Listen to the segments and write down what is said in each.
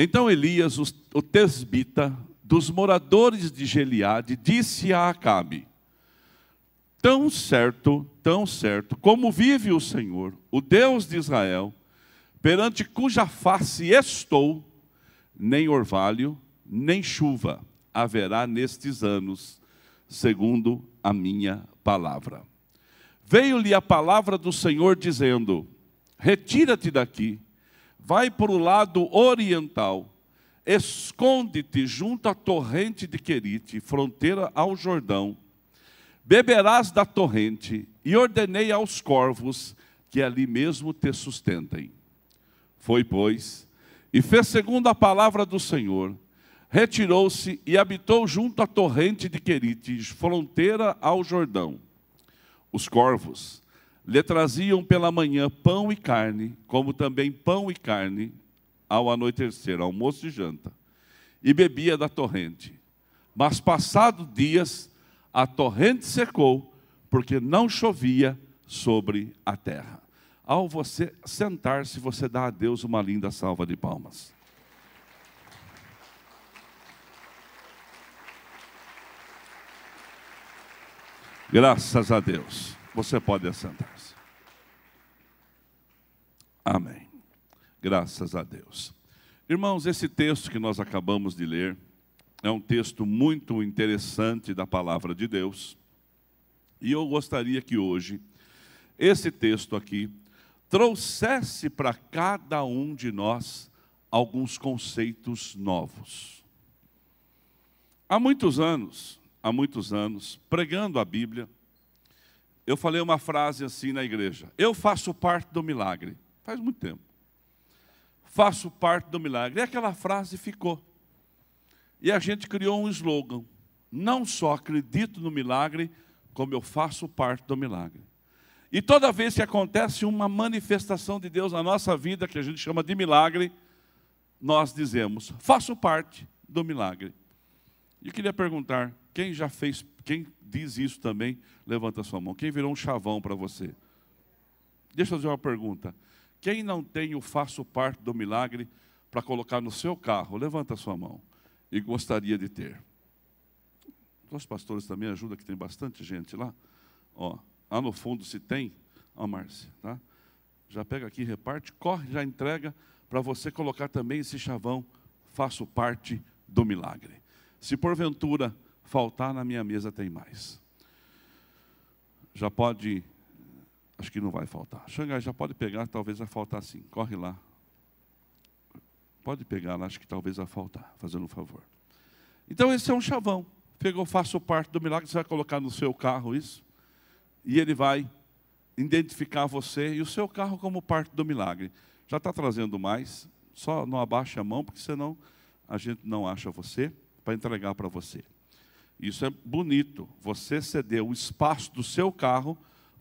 Então Elias, o tesbita, dos moradores de Geliade, disse a Acabe: Tão certo, tão certo, como vive o Senhor, o Deus de Israel, perante cuja face estou, nem orvalho, nem chuva haverá nestes anos, segundo a minha palavra. Veio-lhe a palavra do Senhor dizendo: Retira-te daqui, vai para o lado oriental, esconde-te junto à torrente de Querite, fronteira ao Jordão. Beberás da torrente, e ordenei aos corvos que ali mesmo te sustentem. Foi, pois, e fez segundo a palavra do Senhor, retirou-se e habitou junto à torrente de Querite, fronteira ao Jordão. Os corvos lhe traziam pela manhã pão e carne, como também pão e carne ao anoitecer, almoço e janta, e bebia da torrente. Mas passados dias, a torrente secou, porque não chovia sobre a terra. Ao você sentar-se, você dá a Deus uma linda salva de palmas. Graças a Deus. Você pode assentar-se. Amém. Graças a Deus. Irmãos, esse texto que nós acabamos de ler é um texto muito interessante da palavra de Deus. E eu gostaria que hoje esse texto aqui trouxesse para cada um de nós alguns conceitos novos. Há muitos anos, há muitos anos, pregando a Bíblia, eu falei uma frase assim na igreja: Eu faço parte do milagre. Faz muito tempo. Faço parte do milagre. E aquela frase ficou. E a gente criou um slogan: Não só acredito no milagre, como eu faço parte do milagre. E toda vez que acontece uma manifestação de Deus na nossa vida, que a gente chama de milagre, nós dizemos, faço parte do milagre. E queria perguntar, quem já fez, quem diz isso também, levanta sua mão. Quem virou um chavão para você? Deixa eu fazer uma pergunta. Quem não tem o faço parte do milagre para colocar no seu carro, levanta a sua mão. E gostaria de ter. Os pastores também ajudam, que tem bastante gente lá. Ó, Lá no fundo se tem, ó Márcia, tá? Já pega aqui, reparte, corre, já entrega para você colocar também esse chavão, faço parte do milagre. Se porventura faltar na minha mesa tem mais. Já pode, acho que não vai faltar. Xangai, já pode pegar, talvez vai faltar sim. Corre lá. Pode pegar lá, acho que talvez vai faltar, fazendo um favor. Então esse é um chavão. Pegou, faço parte do milagre, você vai colocar no seu carro isso e ele vai identificar você e o seu carro como parte do milagre. Já está trazendo mais, só não abaixe a mão, porque senão a gente não acha você para entregar para você. Isso é bonito, você cedeu o espaço do seu carro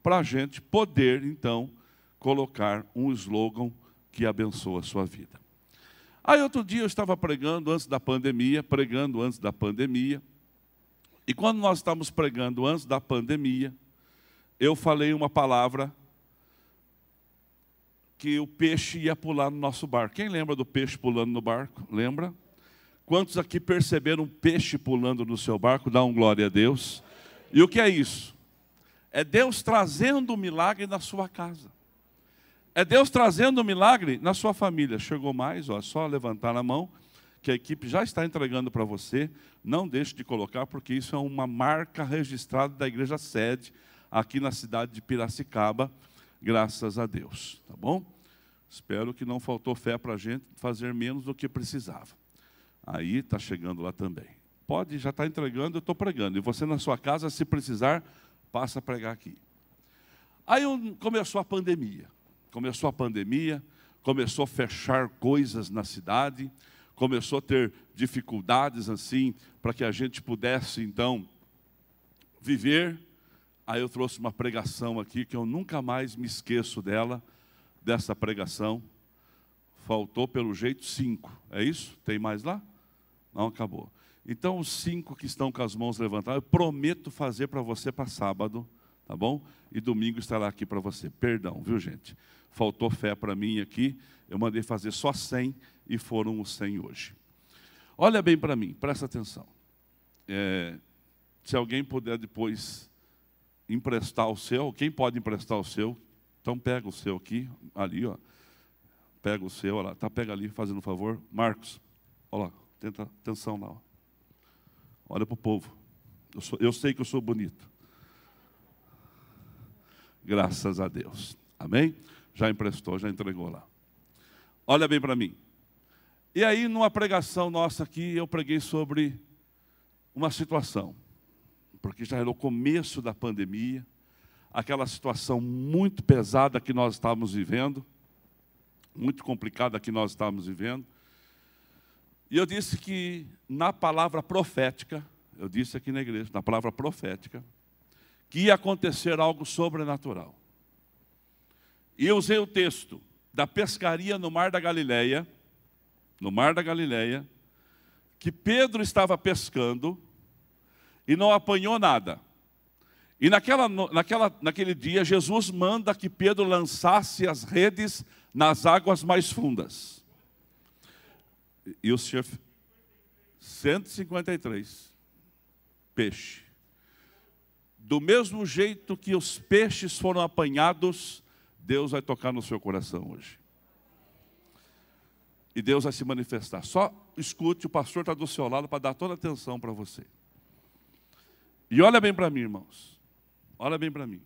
para a gente poder, então, colocar um slogan que abençoa a sua vida. Aí outro dia eu estava pregando antes da pandemia, pregando antes da pandemia, e quando nós estávamos pregando antes da pandemia, eu falei uma palavra que o peixe ia pular no nosso barco. Quem lembra do peixe pulando no barco? Lembra? Quantos aqui perceberam um peixe pulando no seu barco? Dá um glória a Deus. E o que é isso? É Deus trazendo um milagre na sua casa. É Deus trazendo um milagre na sua família. Chegou mais, ó, só levantar a mão, que a equipe já está entregando para você. Não deixe de colocar, porque isso é uma marca registrada da igreja sede aqui na cidade de Piracicaba, graças a Deus, tá bom? Espero que não faltou fé para a gente fazer menos do que precisava. Aí está chegando lá também. Pode, já está entregando, eu estou pregando. E você na sua casa, se precisar, passa a pregar aqui. Aí começou a pandemia. Começou a pandemia, começou a fechar coisas na cidade, começou a ter dificuldades assim, para que a gente pudesse então viver Aí eu trouxe uma pregação aqui que eu nunca mais me esqueço dela, dessa pregação. Faltou pelo jeito cinco, é isso? Tem mais lá? Não, acabou. Então, os cinco que estão com as mãos levantadas, eu prometo fazer para você para sábado, tá bom? E domingo estará aqui para você. Perdão, viu gente? faltou fé para mim aqui, eu mandei fazer só 100 e foram os 100 hoje. Olha bem para mim, presta atenção. É, se alguém puder depois emprestar o seu, quem pode emprestar o seu? Então pega o seu aqui, ali, ó. Pega o seu, olha lá, tá, pega ali, fazendo um favor. Marcos, olha lá, tenta atenção lá. Ó. Olha para o povo. Eu, sou, eu sei que eu sou bonito. Graças a Deus. Amém? Já emprestou, já entregou lá. Olha bem para mim. E aí, numa pregação nossa aqui, eu preguei sobre uma situação, porque já era o começo da pandemia, aquela situação muito pesada que nós estávamos vivendo, muito complicada que nós estávamos vivendo. E eu disse que na palavra profética, eu disse aqui na igreja, na palavra profética, que ia acontecer algo sobrenatural. E eu usei o texto da pescaria no Mar da Galileia, no Mar da Galileia, que Pedro estava pescando e não apanhou nada. E naquela, naquela, naquele dia, Jesus manda que Pedro lançasse as redes nas águas mais fundas. E o Senhor, 153 peixe. Do mesmo jeito que os peixes foram apanhados, Deus vai tocar no seu coração hoje e Deus vai se manifestar. Só escute, o pastor está do seu lado para dar toda a atenção para você. E olha bem para mim, irmãos. Olha bem para mim.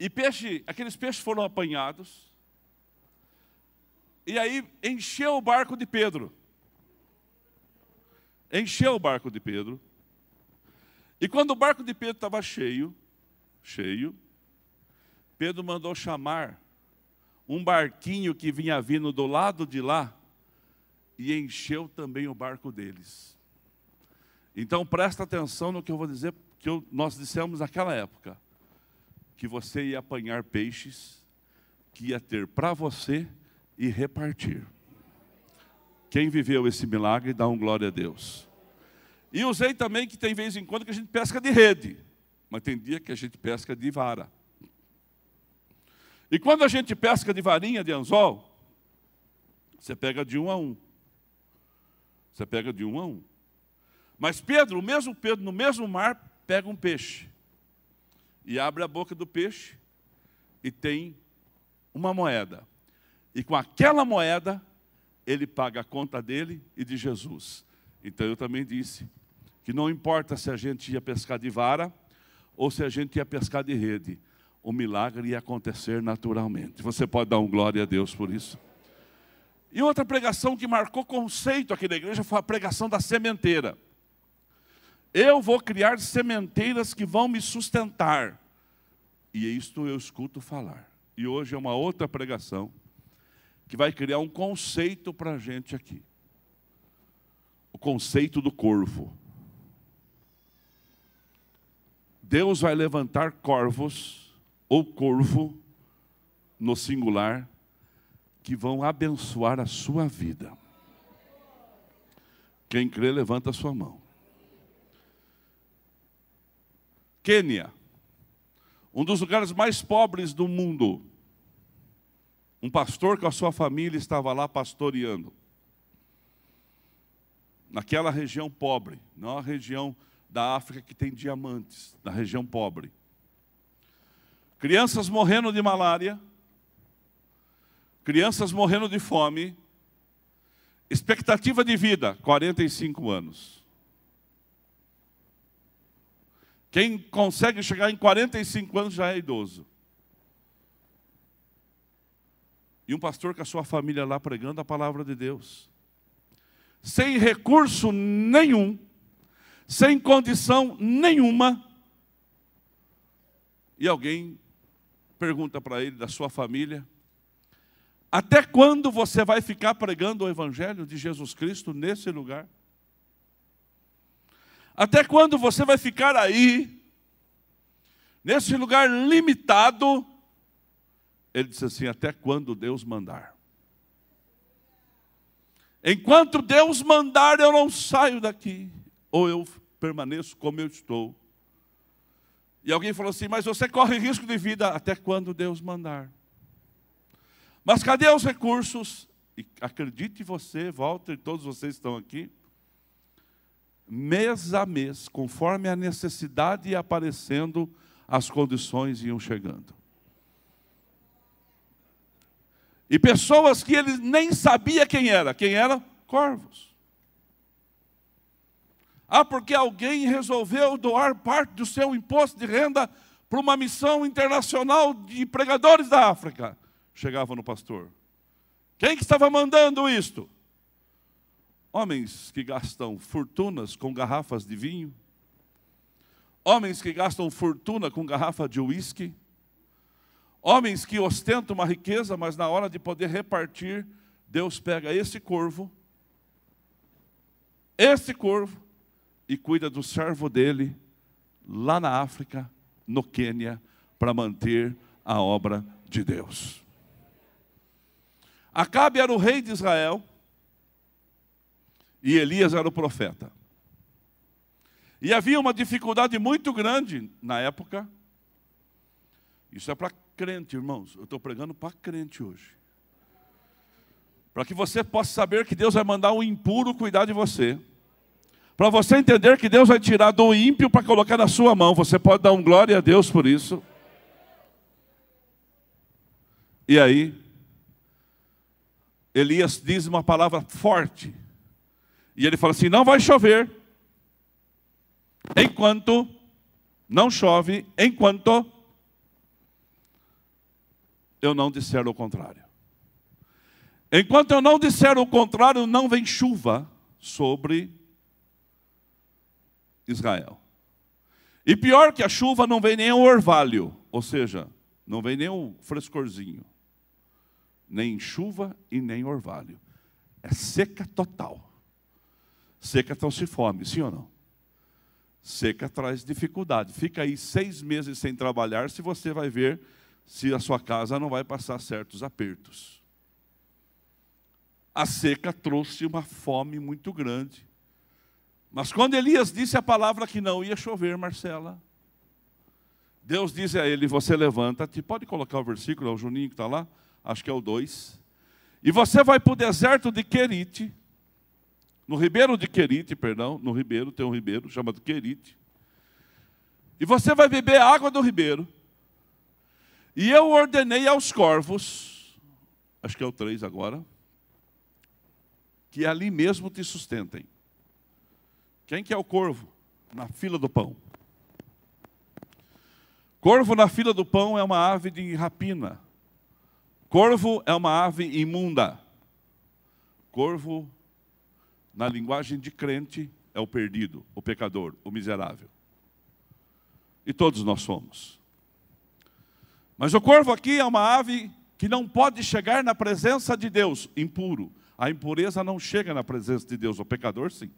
E peixe, aqueles peixes foram apanhados. E aí encheu o barco de Pedro. Encheu o barco de Pedro. E quando o barco de Pedro estava cheio, cheio, Pedro mandou chamar um barquinho que vinha vindo do lado de lá e encheu também o barco deles. Então presta atenção no que eu vou dizer, que eu, nós dissemos naquela época, que você ia apanhar peixes, que ia ter para você e repartir. Quem viveu esse milagre, dá um glória a Deus. E usei também que tem vez em quando que a gente pesca de rede, mas tem dia que a gente pesca de vara. E quando a gente pesca de varinha de anzol, você pega de um a um. Você pega de um a um. Mas Pedro, o mesmo Pedro, no mesmo mar, pega um peixe. E abre a boca do peixe e tem uma moeda. E com aquela moeda, ele paga a conta dele e de Jesus. Então eu também disse que não importa se a gente ia pescar de vara ou se a gente ia pescar de rede o milagre ia acontecer naturalmente. Você pode dar um glória a Deus por isso? E outra pregação que marcou conceito aqui na igreja foi a pregação da sementeira. Eu vou criar sementeiras que vão me sustentar. E isto eu escuto falar. E hoje é uma outra pregação que vai criar um conceito para a gente aqui. O conceito do corvo. Deus vai levantar corvos ou corvo, no singular, que vão abençoar a sua vida. Quem crê, levanta a sua mão. Quênia, um dos lugares mais pobres do mundo. Um pastor com a sua família estava lá pastoreando. Naquela região pobre, não a região da África que tem diamantes, na região pobre. Crianças morrendo de malária, crianças morrendo de fome, expectativa de vida, 45 anos. Quem consegue chegar em 45 anos já é idoso. E um pastor com a sua família lá pregando a palavra de Deus. Sem recurso nenhum, sem condição nenhuma. E alguém pergunta para ele, da sua família: Até quando você vai ficar pregando o Evangelho de Jesus Cristo nesse lugar? Até quando você vai ficar aí, nesse lugar limitado? Ele disse assim: Até quando Deus mandar. Enquanto Deus mandar, eu não saio daqui, ou eu permaneço como eu estou. E alguém falou assim: Mas você corre risco de vida até quando Deus mandar. Mas cadê os recursos? E acredite você, Walter, todos vocês estão aqui, mês a mês, conforme a necessidade ia aparecendo, as condições iam chegando. E pessoas que ele nem sabia quem era. Quem era? Corvos. Ah, porque alguém resolveu doar parte do seu imposto de renda para uma missão internacional de pregadores da África. Chegava no pastor. Quem que estava mandando isto? Homens que gastam fortunas com garrafas de vinho. Homens que gastam fortuna com garrafa de uísque Homens que ostentam uma riqueza, mas na hora de poder repartir, Deus pega esse corvo, esse corvo, e cuida do servo dele lá na África, no Quênia, para manter a obra de Deus. Acabe era o rei de Israel e Elias era o profeta. E havia uma dificuldade muito grande na época. Isso é para crente, irmãos. Eu estou pregando para crente hoje. Para que você possa saber que Deus vai mandar o impuro cuidar de você. Para você entender que Deus vai tirar do ímpio para colocar na sua mão. Você pode dar um glória a Deus por isso. E aí, Elias diz uma palavra forte. E ele fala assim: não vai chover. Enquanto não chove, enquanto eu não disser o contrário. Enquanto eu não disser o contrário, não vem chuva sobre Israel. E pior que a chuva, não vem nem o orvalho, ou seja, não vem nem o frescorzinho. Nem chuva e nem orvalho. É seca total. Seca trouxe fome, sim ou não? Seca traz dificuldade. Fica aí seis meses sem trabalhar, se você vai ver se a sua casa não vai passar certos apertos. A seca trouxe uma fome muito grande. Mas quando Elias disse a palavra que não ia chover, Marcela, Deus disse a ele: Você levanta-te, pode colocar o versículo, é o Juninho que está lá, acho que é o 2. E você vai para o deserto de Querite, no ribeiro de Querite, perdão, no ribeiro, tem um ribeiro chamado Querite. E você vai beber a água do ribeiro. E eu ordenei aos corvos, acho que é o 3 agora, que ali mesmo te sustentem. Quem que é o corvo? Na fila do pão. Corvo na fila do pão é uma ave de rapina. Corvo é uma ave imunda. Corvo, na linguagem de crente, é o perdido, o pecador, o miserável. E todos nós somos. Mas o corvo aqui é uma ave que não pode chegar na presença de Deus, impuro. A impureza não chega na presença de Deus, o pecador sim.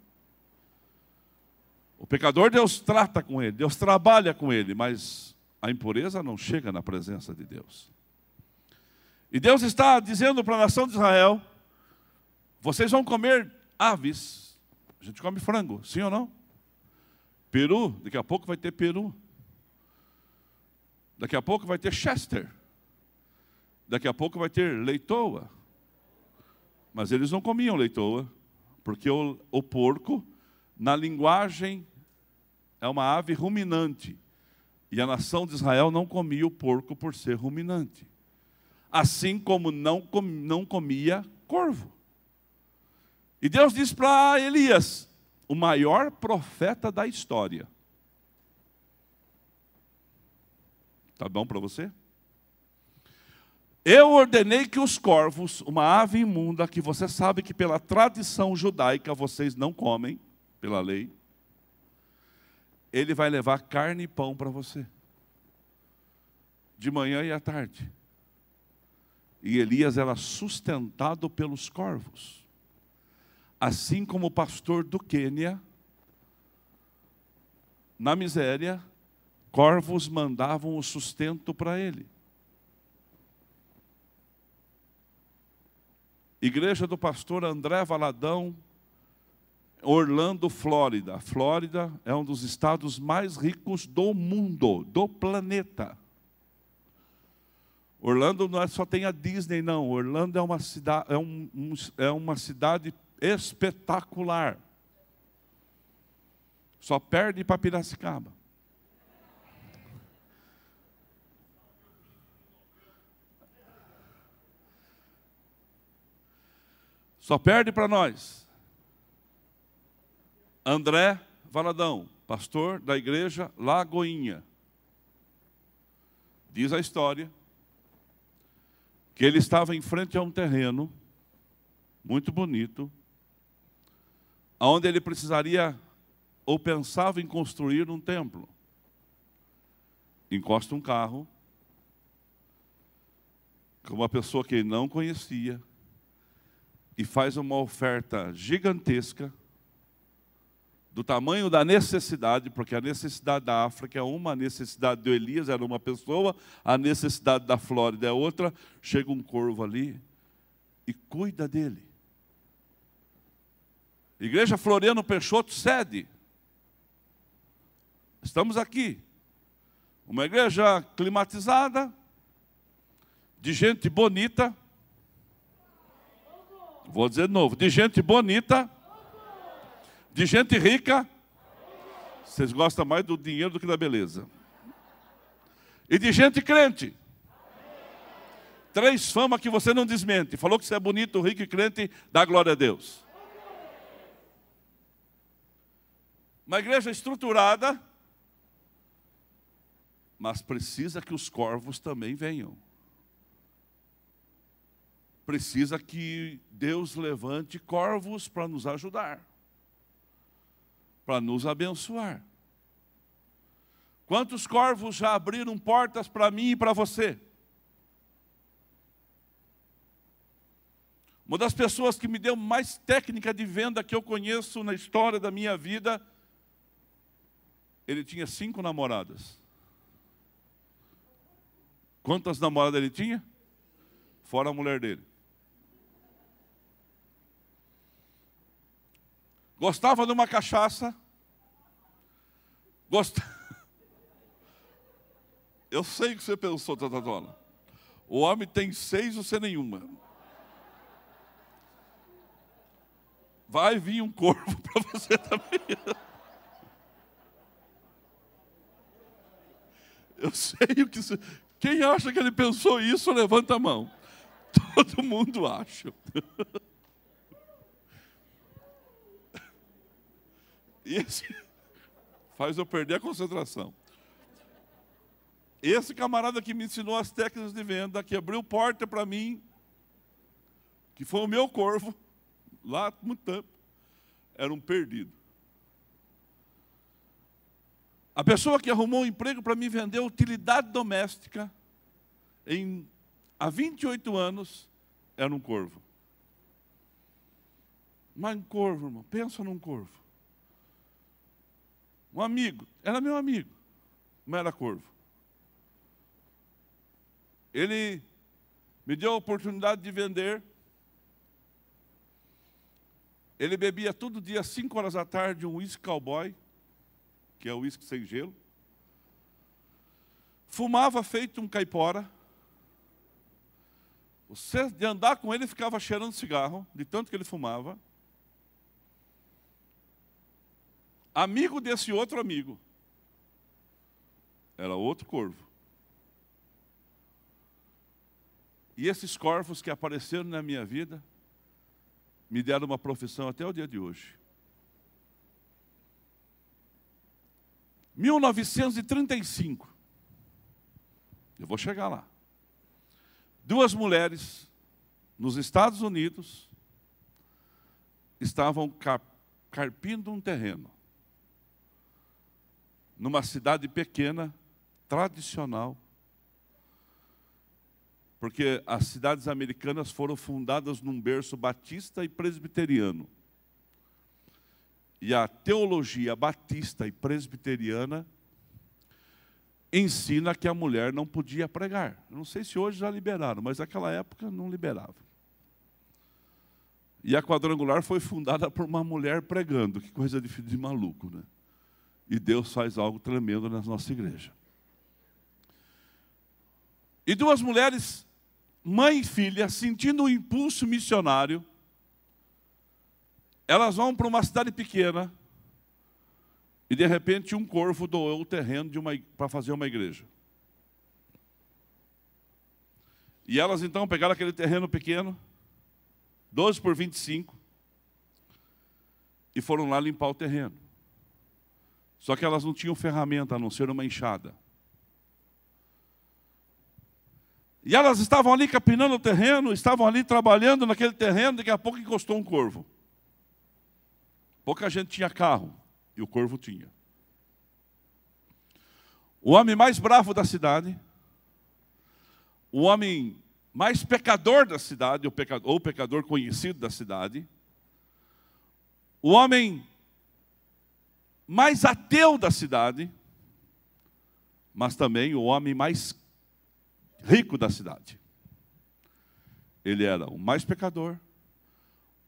O pecador, Deus trata com ele, Deus trabalha com ele, mas a impureza não chega na presença de Deus. E Deus está dizendo para a nação de Israel: vocês vão comer aves. A gente come frango, sim ou não? Peru, daqui a pouco vai ter peru. Daqui a pouco vai ter Chester. Daqui a pouco vai ter leitoa. Mas eles não comiam leitoa, porque o, o porco, na linguagem, é uma ave ruminante. E a nação de Israel não comia o porco por ser ruminante. Assim como não, com, não comia corvo. E Deus diz para Elias, o maior profeta da história, Tá bom para você? Eu ordenei que os corvos, uma ave imunda, que você sabe que pela tradição judaica vocês não comem, pela lei, ele vai levar carne e pão para você. De manhã e à tarde. E Elias era sustentado pelos corvos. Assim como o pastor do Quênia, na miséria, corvos mandavam o sustento para ele. Igreja do pastor André Valadão, Orlando, Flórida. Flórida é um dos estados mais ricos do mundo, do planeta. Orlando não é só tem a Disney, não. Orlando é uma, cidade, é, um, é uma cidade espetacular. Só perde para Piracicaba. Só perde para nós. André Valadão, pastor da igreja Lagoinha. Diz a história que ele estava em frente a um terreno muito bonito, onde ele precisaria ou pensava em construir um templo. Encosta um carro com uma pessoa que ele não conhecia, e faz uma oferta gigantesca do tamanho da necessidade, porque a necessidade da África é uma, a necessidade de Elias era uma pessoa, a necessidade da Flórida é outra. Chega um corvo ali e cuida dele. Igreja Floriano Peixoto sede. Estamos aqui. Uma igreja climatizada, de gente bonita, Vou dizer de novo: de gente bonita, de gente rica. Vocês gostam mais do dinheiro do que da beleza. E de gente crente. Três famas que você não desmente. Falou que você é bonito, rico e crente, dá glória a Deus. Uma igreja estruturada, mas precisa que os corvos também venham precisa que Deus levante corvos para nos ajudar, para nos abençoar. Quantos corvos já abriram portas para mim e para você? Uma das pessoas que me deu mais técnica de venda que eu conheço na história da minha vida, ele tinha cinco namoradas. Quantas namoradas ele tinha? Fora a mulher dele. Gostava de uma cachaça. Gost... Eu sei que você pensou, Tatatola. O homem tem seis, você nenhuma. Vai vir um corvo para você também. Eu sei o que. Você... Quem acha que ele pensou isso, levanta a mão. Todo mundo acha. Esse faz eu perder a concentração. Esse camarada que me ensinou as técnicas de venda, que abriu porta para mim, que foi o meu corvo, lá muito tempo, era um perdido. A pessoa que arrumou um emprego para mim vender utilidade doméstica, em, há 28 anos, era um corvo. Mas um corvo, irmão, pensa num corvo. Um amigo, era meu amigo, não era corvo. Ele me deu a oportunidade de vender. Ele bebia todo dia, às 5 horas da tarde, um uísque cowboy, que é o uísque sem gelo. Fumava feito um caipora. Você, de andar com ele, ficava cheirando cigarro, de tanto que ele fumava. Amigo desse outro amigo. Era outro corvo. E esses corvos que apareceram na minha vida me deram uma profissão até o dia de hoje. 1935. Eu vou chegar lá. Duas mulheres nos Estados Unidos estavam carpindo um terreno numa cidade pequena, tradicional, porque as cidades americanas foram fundadas num berço batista e presbiteriano. E a teologia batista e presbiteriana ensina que a mulher não podia pregar. não sei se hoje já liberaram, mas naquela época não liberava. E a quadrangular foi fundada por uma mulher pregando, que coisa de, de maluco, né? E Deus faz algo tremendo na nossa igreja. E duas mulheres, mãe e filha, sentindo o impulso missionário, elas vão para uma cidade pequena e de repente um corvo doou o terreno para fazer uma igreja. E elas então pegaram aquele terreno pequeno, 12 por 25, e foram lá limpar o terreno. Só que elas não tinham ferramenta a não ser uma enxada. E elas estavam ali capinando o terreno, estavam ali trabalhando naquele terreno, daqui a pouco encostou um corvo. Pouca gente tinha carro, e o corvo tinha. O homem mais bravo da cidade o homem mais pecador da cidade, ou pecador, pecador conhecido da cidade, o homem mais ateu da cidade, mas também o homem mais rico da cidade. Ele era o mais pecador,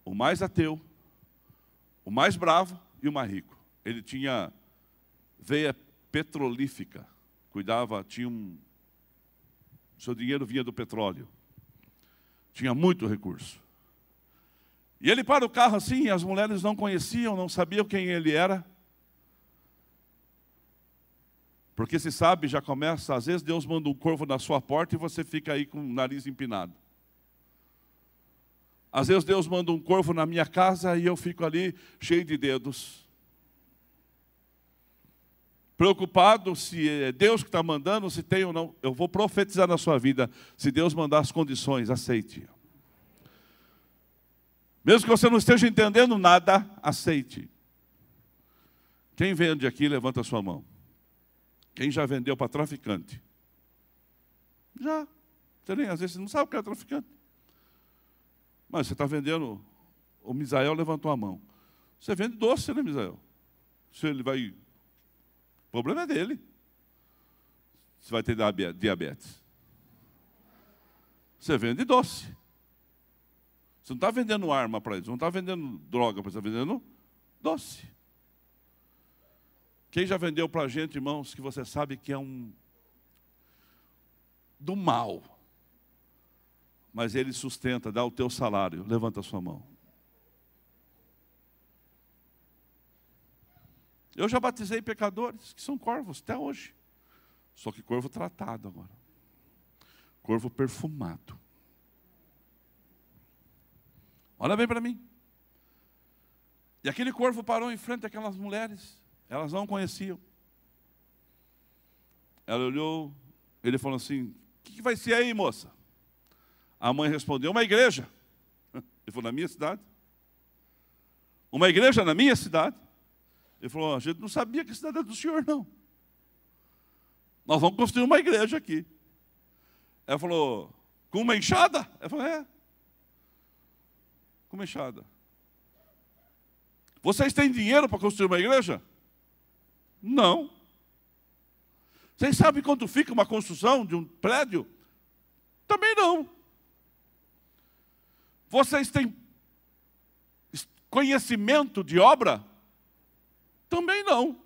o mais ateu, o mais bravo e o mais rico. Ele tinha veia petrolífica, cuidava, tinha um, seu dinheiro vinha do petróleo. Tinha muito recurso. E ele para o carro assim, as mulheres não conheciam, não sabiam quem ele era. Porque se sabe, já começa, às vezes Deus manda um corvo na sua porta e você fica aí com o nariz empinado. Às vezes Deus manda um corvo na minha casa e eu fico ali cheio de dedos preocupado se é Deus que está mandando, se tem ou não. Eu vou profetizar na sua vida. Se Deus mandar as condições, aceite. Mesmo que você não esteja entendendo nada, aceite. Quem vende aqui, levanta a sua mão. Quem já vendeu para traficante? Já. Você nem, às vezes não sabe o que é traficante. Mas você está vendendo. O Misael levantou a mão. Você vende doce, né, Misael? Se ele vai o problema é dele. Você vai ter diabetes. Você vende doce. Você não está vendendo arma para eles, não está vendendo droga, você está vendendo doce. Quem já vendeu para a gente, irmãos, que você sabe que é um do mal, mas ele sustenta, dá o teu salário, levanta a sua mão. Eu já batizei pecadores que são corvos até hoje. Só que corvo tratado agora. Corvo perfumado. Olha bem para mim. E aquele corvo parou em frente àquelas mulheres. Elas não conheciam. Ela olhou, ele falou assim: O que, que vai ser aí, moça? A mãe respondeu: Uma igreja. Ele falou: Na minha cidade. Uma igreja na minha cidade. Ele falou: a gente não sabia que a cidade era do senhor, não. Nós vamos construir uma igreja aqui. Ela falou: com uma enxada? Ela falou: é. Com uma enxada. Vocês têm dinheiro para construir uma igreja? Não. Vocês sabem quanto fica uma construção de um prédio? Também não. Vocês têm conhecimento de obra? Também não.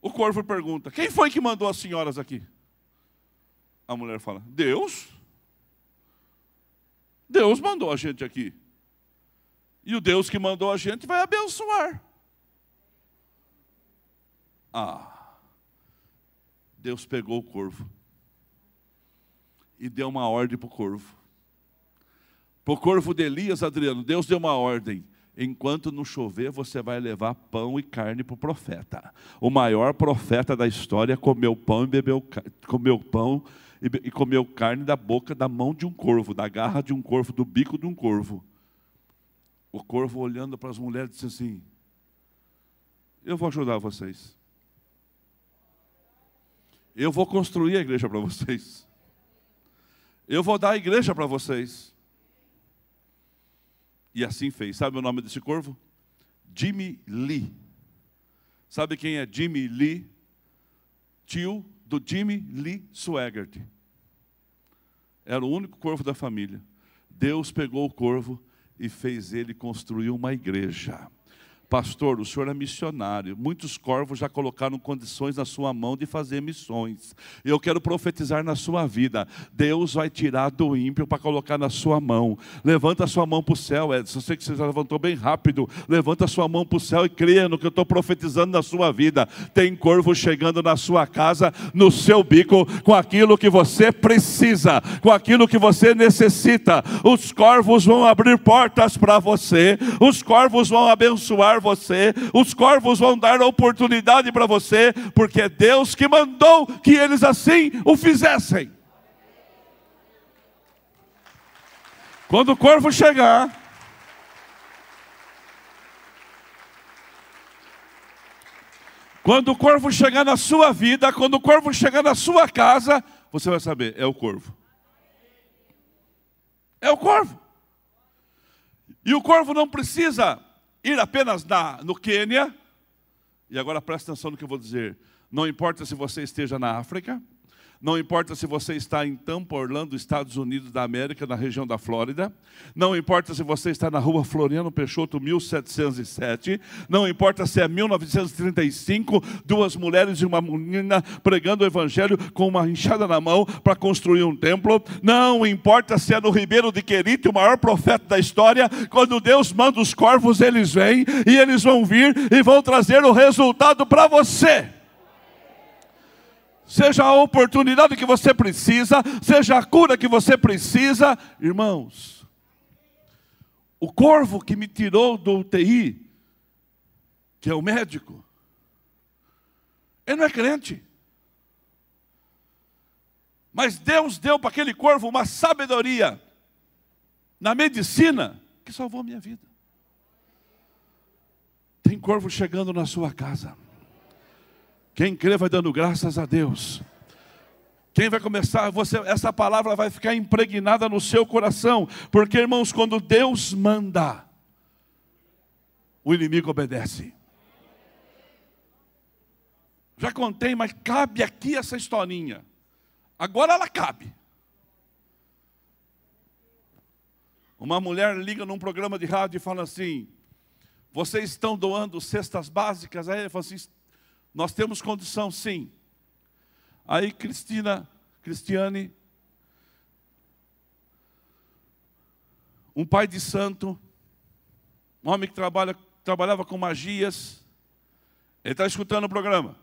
O corvo pergunta: Quem foi que mandou as senhoras aqui? A mulher fala: Deus. Deus mandou a gente aqui. E o Deus que mandou a gente vai abençoar. Ah, Deus pegou o corvo e deu uma ordem para o corvo. Para o corvo de Elias, Adriano, Deus deu uma ordem enquanto não chover, você vai levar pão e carne para o profeta. O maior profeta da história comeu pão e bebeu comeu pão e, comeu carne da boca, da mão de um corvo, da garra de um corvo, do bico de um corvo. O corvo olhando para as mulheres disse assim: Eu vou ajudar vocês. Eu vou construir a igreja para vocês. Eu vou dar a igreja para vocês. E assim fez. Sabe o nome desse corvo? Jimmy Lee. Sabe quem é Jimmy Lee? Tio do Jimmy Lee Swaggart. Era o único corvo da família. Deus pegou o corvo e fez ele construir uma igreja Pastor, o senhor é missionário. Muitos corvos já colocaram condições na sua mão de fazer missões. Eu quero profetizar na sua vida. Deus vai tirar do ímpio para colocar na sua mão. Levanta a sua mão para o céu, Edson. Eu sei que você já levantou bem rápido. Levanta a sua mão para o céu e creia no que eu estou profetizando na sua vida. Tem corvo chegando na sua casa, no seu bico, com aquilo que você precisa, com aquilo que você necessita. Os corvos vão abrir portas para você. Os corvos vão abençoar você, os corvos vão dar oportunidade para você, porque é Deus que mandou que eles assim o fizessem. Quando o corvo chegar, quando o corvo chegar na sua vida, quando o corvo chegar na sua casa, você vai saber, é o corvo. É o corvo. E o corvo não precisa ir apenas na, no Quênia, e agora presta atenção no que eu vou dizer, não importa se você esteja na África, não importa se você está em Tampa, Orlando, Estados Unidos da América, na região da Flórida. Não importa se você está na rua Floriano Peixoto, 1707. Não importa se é 1935, duas mulheres e uma menina pregando o evangelho com uma enxada na mão para construir um templo. Não importa se é no Ribeiro de Querite, o maior profeta da história. Quando Deus manda os corvos, eles vêm e eles vão vir e vão trazer o resultado para você seja a oportunidade que você precisa, seja a cura que você precisa, irmãos. O corvo que me tirou do UTI, que é o médico, ele não é crente. Mas Deus deu para aquele corvo uma sabedoria na medicina que salvou a minha vida. Tem corvo chegando na sua casa. Quem crê vai dando graças a Deus. Quem vai começar, você, essa palavra vai ficar impregnada no seu coração, porque irmãos, quando Deus manda, o inimigo obedece. Já contei, mas cabe aqui essa historinha. Agora ela cabe. Uma mulher liga num programa de rádio e fala assim: Vocês estão doando cestas básicas? Aí ele fala assim: nós temos condição, sim. Aí Cristina, Cristiane, um pai de santo, um homem que trabalha, trabalhava com magias, ele está escutando o programa.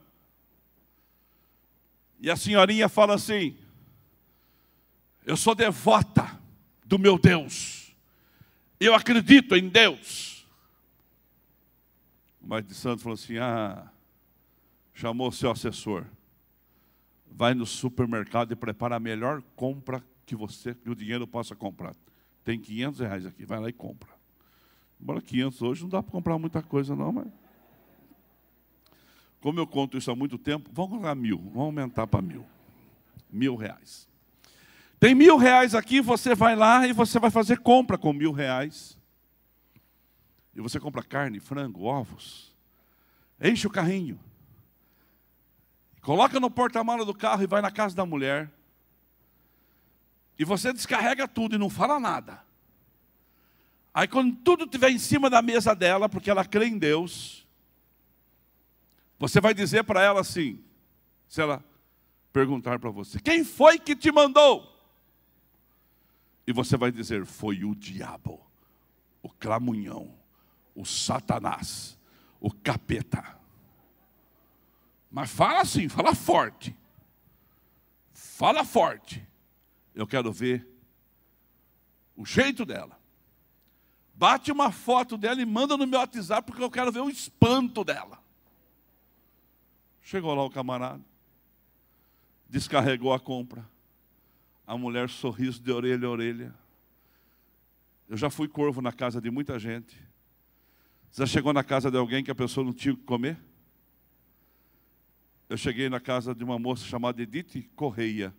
E a senhorinha fala assim: Eu sou devota do meu Deus, eu acredito em Deus. O pai de santo falou assim: Ah, chamou seu assessor. Vai no supermercado e prepara a melhor compra que você, que o dinheiro possa comprar. Tem 500 reais aqui, vai lá e compra. Embora 500 hoje não dá para comprar muita coisa não, mas... Como eu conto isso há muito tempo, vamos colocar mil, vamos aumentar para mil. Mil reais. Tem mil reais aqui, você vai lá e você vai fazer compra com mil reais. E você compra carne, frango, ovos. Enche o carrinho. Coloca no porta-mala do carro e vai na casa da mulher. E você descarrega tudo e não fala nada. Aí quando tudo estiver em cima da mesa dela, porque ela crê em Deus, você vai dizer para ela assim, se ela perguntar para você, quem foi que te mandou? E você vai dizer, foi o diabo, o clamunhão, o satanás, o capeta. Mas fala assim, fala forte. Fala forte. Eu quero ver o jeito dela. Bate uma foto dela e manda no meu WhatsApp porque eu quero ver o espanto dela. Chegou lá o camarada, descarregou a compra. A mulher sorriso de orelha a orelha. Eu já fui corvo na casa de muita gente. Já chegou na casa de alguém que a pessoa não tinha o que comer? Eu cheguei na casa de uma moça chamada Edith Correia.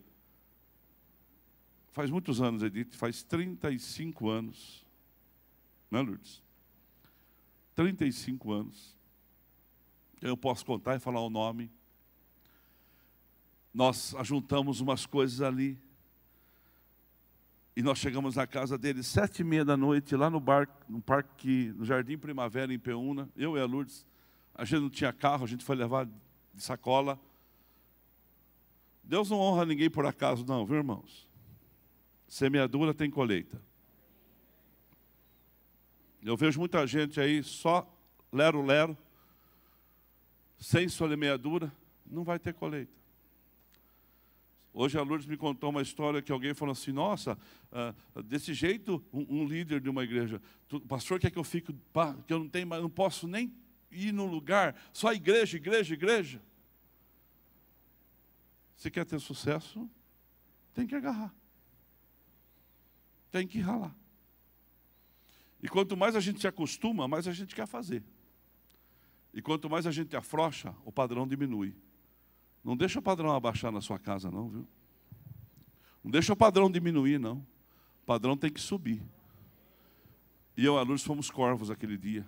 Faz muitos anos, Edith, faz 35 anos. Não é, Lourdes? 35 anos. Eu posso contar e falar o nome. Nós ajuntamos umas coisas ali. E nós chegamos na casa dele sete e meia da noite, lá no, bar, no parque, no Jardim Primavera, em Peúna, eu e a Lourdes. A gente não tinha carro, a gente foi levar de sacola. Deus não honra ninguém por acaso, não, viu, irmãos? Semeadura tem colheita. Eu vejo muita gente aí só lero-lero, sem semeadura, não vai ter colheita. Hoje a Lourdes me contou uma história que alguém falou assim, nossa, uh, desse jeito, um, um, líder de uma igreja, o pastor quer que eu fique, que eu não tenho, não posso nem ir num lugar, só igreja, igreja, igreja. Se quer ter sucesso, tem que agarrar. Tem que ralar. E quanto mais a gente se acostuma, mais a gente quer fazer. E quanto mais a gente afrouxa, o padrão diminui. Não deixa o padrão abaixar na sua casa, não, viu? Não deixa o padrão diminuir, não. O padrão tem que subir. E eu e a Lourdes fomos corvos aquele dia.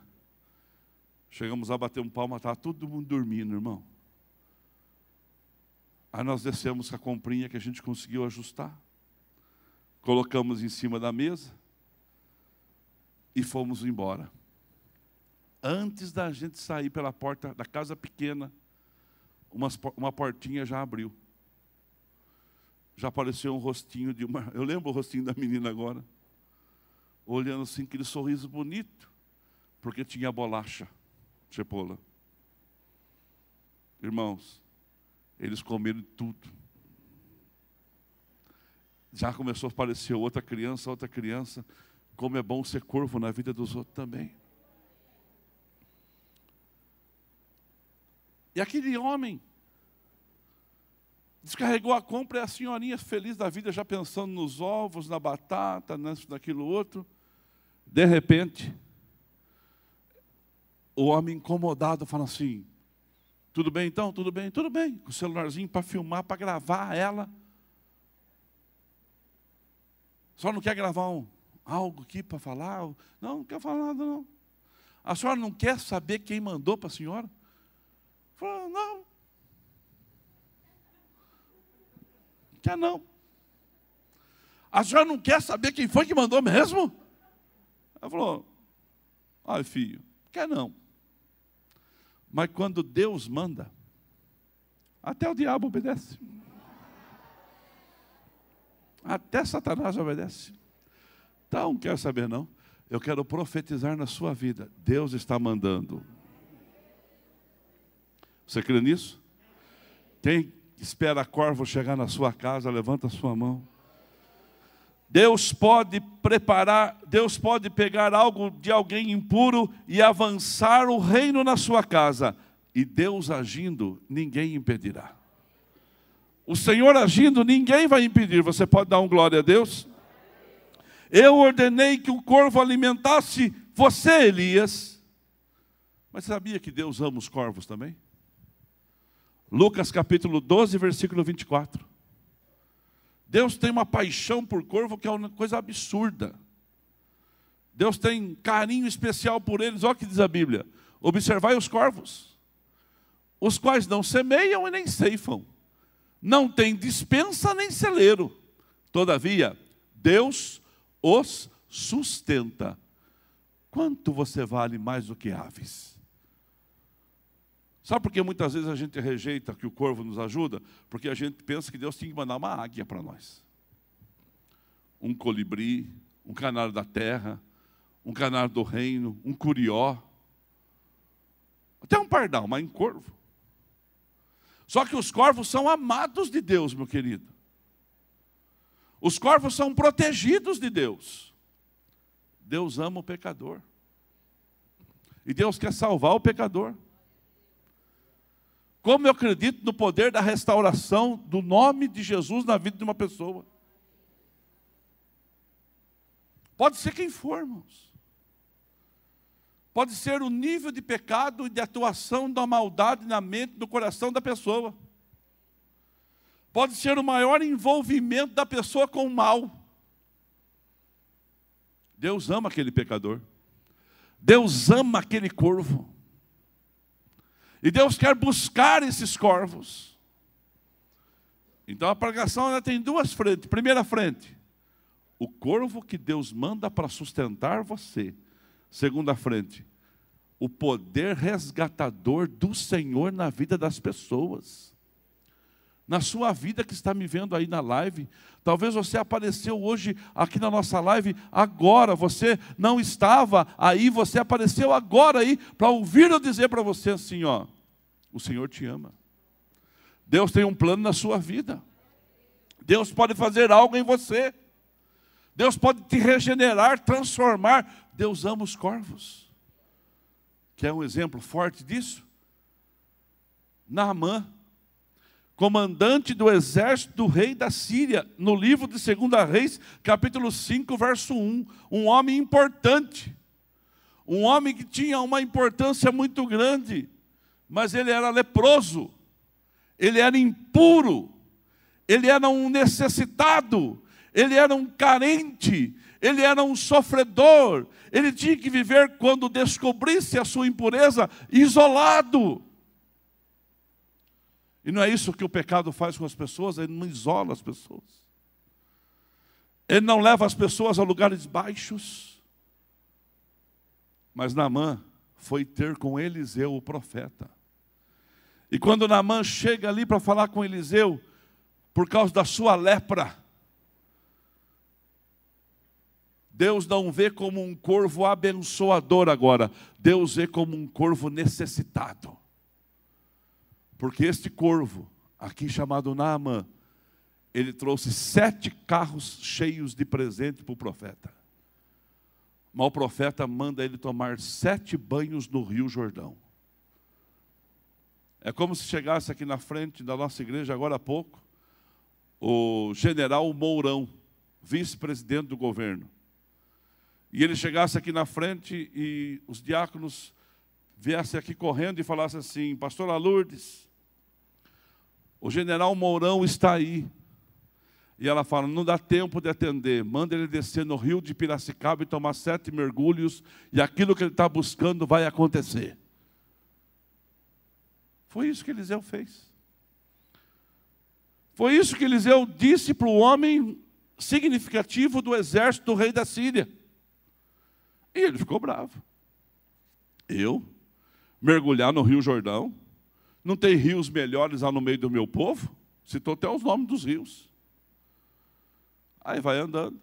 Chegamos a bater um palmo, estava todo mundo dormindo, irmão. Aí nós descemos com a comprinha que a gente conseguiu ajustar. Colocamos em cima da mesa e fomos embora. Antes da gente sair pela porta da casa pequena, uma portinha já abriu. Já apareceu um rostinho de uma. Eu lembro o rostinho da menina agora. Olhando assim, aquele sorriso bonito, porque tinha bolacha, cepola. Irmãos, eles comeram tudo. Já começou a aparecer outra criança, outra criança. Como é bom ser corvo na vida dos outros também. E aquele homem descarregou a compra e a senhorinha feliz da vida, já pensando nos ovos, na batata, naquilo outro. De repente, o homem incomodado fala assim: Tudo bem então? Tudo bem? Tudo bem. Com o celularzinho para filmar, para gravar ela. Só não quer gravar um, algo aqui para falar? Não, não quer falar nada, não. A senhora não quer saber quem mandou para a senhora? Falou, não. Quer não. A senhora não quer saber quem foi que mandou mesmo? Ela falou, ai filho, quer não. Mas quando Deus manda, até o diabo obedece. Até Satanás obedece. Então, não quero saber não. Eu quero profetizar na sua vida. Deus está mandando. Você crê nisso? Quem espera a corvo chegar na sua casa, levanta a sua mão. Deus pode preparar, Deus pode pegar algo de alguém impuro e avançar o reino na sua casa. E Deus agindo, ninguém impedirá. O Senhor agindo, ninguém vai impedir. Você pode dar um glória a Deus? Eu ordenei que o corvo alimentasse você, Elias. Mas sabia que Deus ama os corvos também? Lucas capítulo 12, versículo 24. Deus tem uma paixão por corvo que é uma coisa absurda. Deus tem carinho especial por eles. Olha o que diz a Bíblia. Observai os corvos, os quais não semeiam e nem ceifam, não têm dispensa nem celeiro. Todavia, Deus os sustenta. Quanto você vale mais do que aves? Sabe por que muitas vezes a gente rejeita que o corvo nos ajuda? Porque a gente pensa que Deus tem que mandar uma águia para nós. Um colibri, um canário da terra, um canário do reino, um curió. Até um pardal, mas um corvo. Só que os corvos são amados de Deus, meu querido. Os corvos são protegidos de Deus. Deus ama o pecador. E Deus quer salvar o pecador. Como eu acredito no poder da restauração do nome de Jesus na vida de uma pessoa. Pode ser quem for, irmãos. Pode ser o nível de pecado e de atuação da maldade na mente, no coração da pessoa pode ser o maior envolvimento da pessoa com o mal. Deus ama aquele pecador. Deus ama aquele corvo. E Deus quer buscar esses corvos. Então a pregação ela tem duas frentes. Primeira frente, o corvo que Deus manda para sustentar você. Segunda frente, o poder resgatador do Senhor na vida das pessoas. Na sua vida que está me vendo aí na live, talvez você apareceu hoje aqui na nossa live agora, você não estava aí, você apareceu agora aí para ouvir eu dizer para você assim, ó, o Senhor te ama. Deus tem um plano na sua vida. Deus pode fazer algo em você. Deus pode te regenerar, transformar. Deus ama os corvos. Quer um exemplo forte disso? Naamã, comandante do exército do rei da Síria, no livro de 2 Reis, capítulo 5, verso 1. Um homem importante, um homem que tinha uma importância muito grande, mas ele era leproso, ele era impuro, ele era um necessitado, ele era um carente, ele era um sofredor, ele tinha que viver, quando descobrisse a sua impureza, isolado. E não é isso que o pecado faz com as pessoas, ele não isola as pessoas. Ele não leva as pessoas a lugares baixos. Mas Naamã foi ter com Eliseu, o profeta. E quando Naamã chega ali para falar com Eliseu, por causa da sua lepra, Deus não vê como um corvo abençoador agora, Deus vê como um corvo necessitado. Porque este corvo, aqui chamado Naamã, ele trouxe sete carros cheios de presente para o profeta. Mas o profeta manda ele tomar sete banhos no Rio Jordão. É como se chegasse aqui na frente da nossa igreja agora há pouco, o general Mourão, vice-presidente do governo e ele chegasse aqui na frente e os diáconos viessem aqui correndo e falassem assim: Pastora Lourdes, o general Mourão está aí. E ela fala: não dá tempo de atender, manda ele descer no rio de Piracicaba e tomar sete mergulhos, e aquilo que ele está buscando vai acontecer. Foi isso que Eliseu fez. Foi isso que Eliseu disse para o homem significativo do exército do rei da Síria. E ele ficou bravo. Eu mergulhar no Rio Jordão, não tem rios melhores lá no meio do meu povo? Citou até os nomes dos rios. Aí vai andando,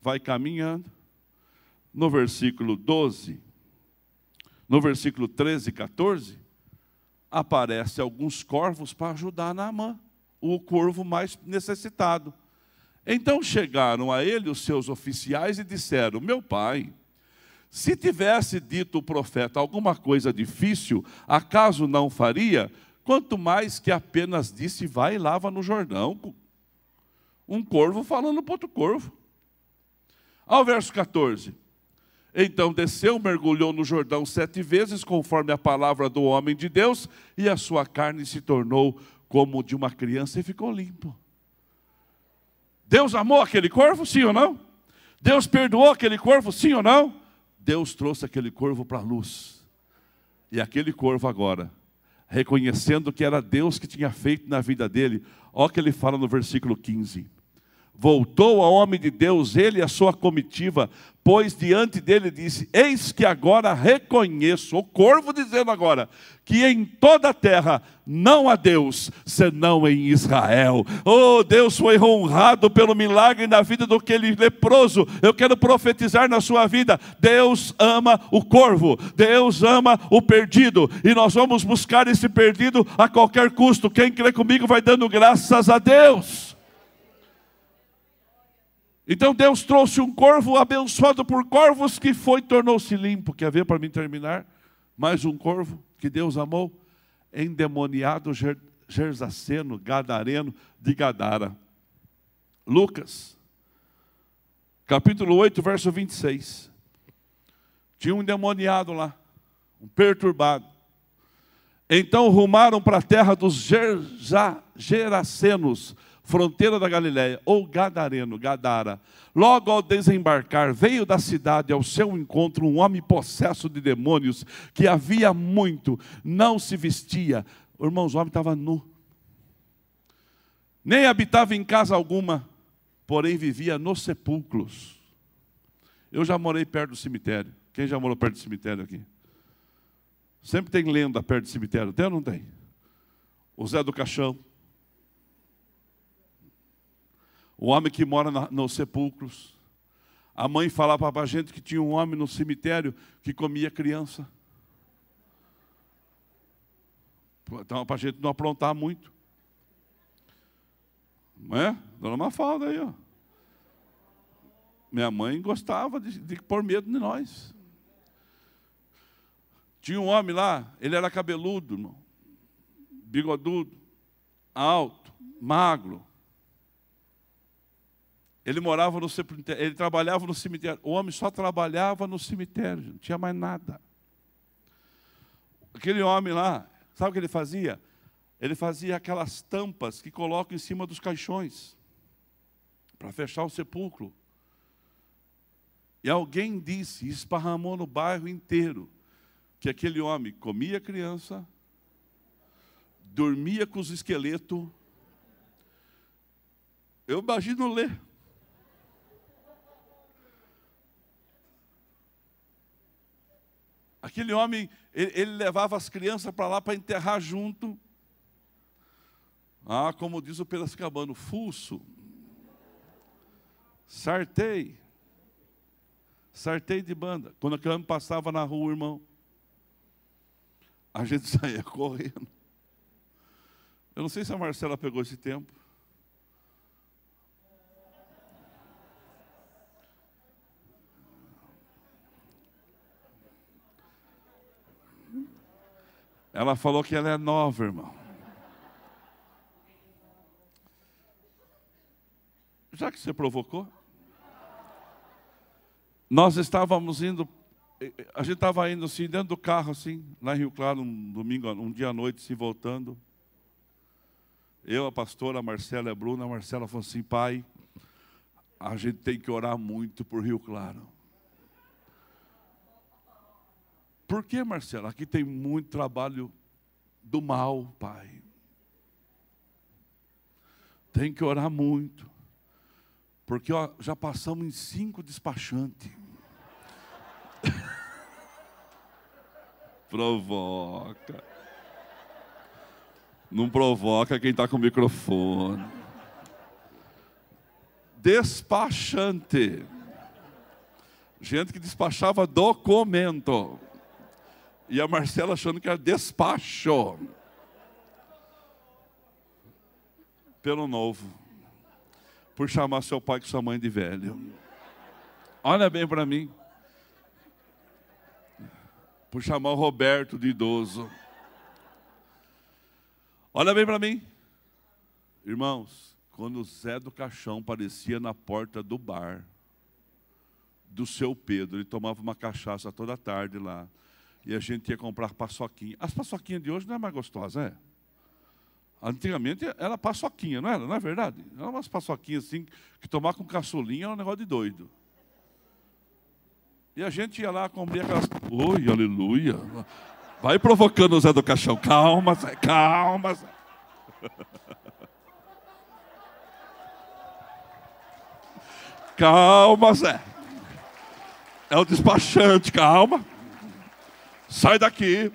vai caminhando. No versículo 12, no versículo 13 e 14, aparece alguns corvos para ajudar Naamã, o corvo mais necessitado. Então chegaram a ele os seus oficiais e disseram: Meu pai, se tivesse dito o profeta alguma coisa difícil, acaso não faria? Quanto mais que apenas disse, vai e lava no Jordão. Um corvo falando para outro corvo. Ao verso 14. Então desceu, mergulhou no Jordão sete vezes, conforme a palavra do homem de Deus, e a sua carne se tornou como de uma criança e ficou limpo. Deus amou aquele corvo, sim ou não? Deus perdoou aquele corvo, sim ou não? Deus trouxe aquele corvo para a luz. E aquele corvo agora, reconhecendo que era Deus que tinha feito na vida dele, olha o que ele fala no versículo 15. Voltou ao homem de Deus, ele e a sua comitiva, pois diante dele disse: Eis que agora reconheço, o corvo dizendo agora, que em toda a terra não há Deus senão em Israel. Oh, Deus foi honrado pelo milagre na vida do aquele leproso. Eu quero profetizar na sua vida: Deus ama o corvo, Deus ama o perdido, e nós vamos buscar esse perdido a qualquer custo. Quem crê comigo vai dando graças a Deus. Então Deus trouxe um corvo abençoado por corvos que foi tornou-se limpo. Quer ver para mim terminar? Mais um corvo que Deus amou, endemoniado Gersaceno, gadareno de Gadara. Lucas, capítulo 8, verso 26. Tinha um endemoniado lá, um perturbado. Então rumaram para a terra dos Gerasenos, fronteira da Galiléia, ou Gadareno, Gadara. Logo ao desembarcar, veio da cidade ao seu encontro um homem possesso de demônios, que havia muito, não se vestia. Irmãos, o homem estava nu. Nem habitava em casa alguma. porém vivia nos sepulcros. Eu já morei perto do cemitério. Quem já morou perto do cemitério aqui? Sempre tem lenda perto do cemitério, tem ou não tem? O Zé do Caixão. O homem que mora na, nos sepulcros. A mãe falava para a gente que tinha um homem no cemitério que comia criança. Então, para a gente não aprontar muito. Não é? Dona Mafalda aí, ó. Minha mãe gostava de, de pôr medo de nós. Tinha um homem lá, ele era cabeludo, irmão, bigodudo, alto, magro. Ele morava no cemitério, ele trabalhava no cemitério. O homem só trabalhava no cemitério, não tinha mais nada. Aquele homem lá, sabe o que ele fazia? Ele fazia aquelas tampas que colocam em cima dos caixões para fechar o sepulcro. E alguém disse, esparramou no bairro inteiro, que aquele homem comia criança, dormia com os esqueletos. Eu imagino ler. Aquele homem, ele, ele levava as crianças para lá para enterrar junto. Ah, como diz o Piracicabano, fuço. Sartei. Sartei de banda. Quando aquele homem passava na rua, irmão, a gente saía correndo. Eu não sei se a Marcela pegou esse tempo. Ela falou que ela é nova, irmão. Já que você provocou. Nós estávamos indo, a gente estava indo assim, dentro do carro, assim, lá em Rio Claro, um domingo, um dia à noite, se assim, voltando. Eu, a pastora, a Marcela e a Bruna, a Marcela falou assim, pai, a gente tem que orar muito por Rio Claro. Por que, Marcela? Aqui tem muito trabalho do mal, pai. Tem que orar muito. Porque ó, já passamos em cinco despachantes. Provoca. Não provoca quem está com o microfone. Despachante. Gente que despachava documento. E a Marcela achando que era despacho. Pelo novo. Por chamar seu pai com sua mãe de velho. Olha bem para mim. Por chamar o Roberto de idoso. Olha bem para mim. Irmãos, quando o Zé do Caixão aparecia na porta do bar do seu Pedro, ele tomava uma cachaça toda tarde lá e a gente ia comprar paçoquinha. As paçoquinhas de hoje não é mais gostosa, é? Antigamente era paçoquinha, não era? Não é verdade? Eram umas paçoquinhas assim, que tomar com caçulinha era um negócio de doido. E a gente ia lá, comprar aquelas... Oi, aleluia. Vai provocando o Zé do Caixão. Calma, Zé, calma, Zé. Calma, Zé. É o despachante, calma. Sai daqui.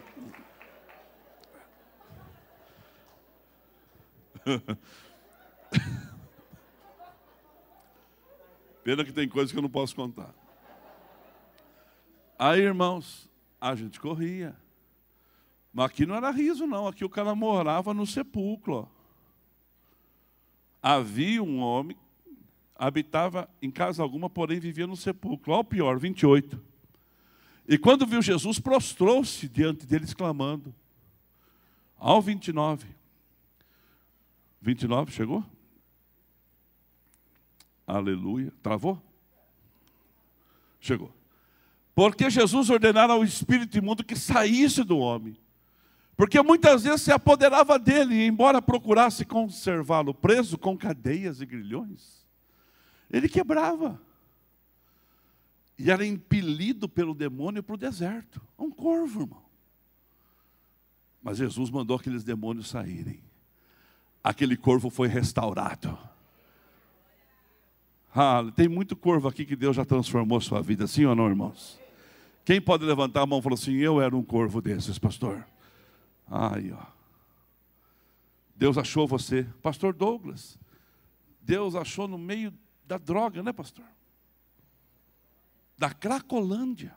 Pena que tem coisas que eu não posso contar. Aí, irmãos, a gente corria. Mas aqui não era riso, não. Aqui o cara morava no sepulcro. Havia um homem, habitava em casa alguma, porém vivia no sepulcro. Olha o pior, 28. E quando viu Jesus, prostrou-se diante dele, exclamando. Ao 29. 29, chegou? Aleluia. Travou? Chegou. Porque Jesus ordenara ao espírito imundo que saísse do homem. Porque muitas vezes se apoderava dele, embora procurasse conservá-lo preso com cadeias e grilhões, ele quebrava e era impelido pelo demônio para o deserto. Um corvo, irmão. Mas Jesus mandou aqueles demônios saírem. Aquele corvo foi restaurado. Ah, tem muito corvo aqui que Deus já transformou a sua vida, sim ou não, irmãos? Quem pode levantar a mão e falar assim: Eu era um corvo desses, pastor? Aí, ó. Deus achou você, pastor Douglas. Deus achou no meio da droga, né, pastor? Da Cracolândia.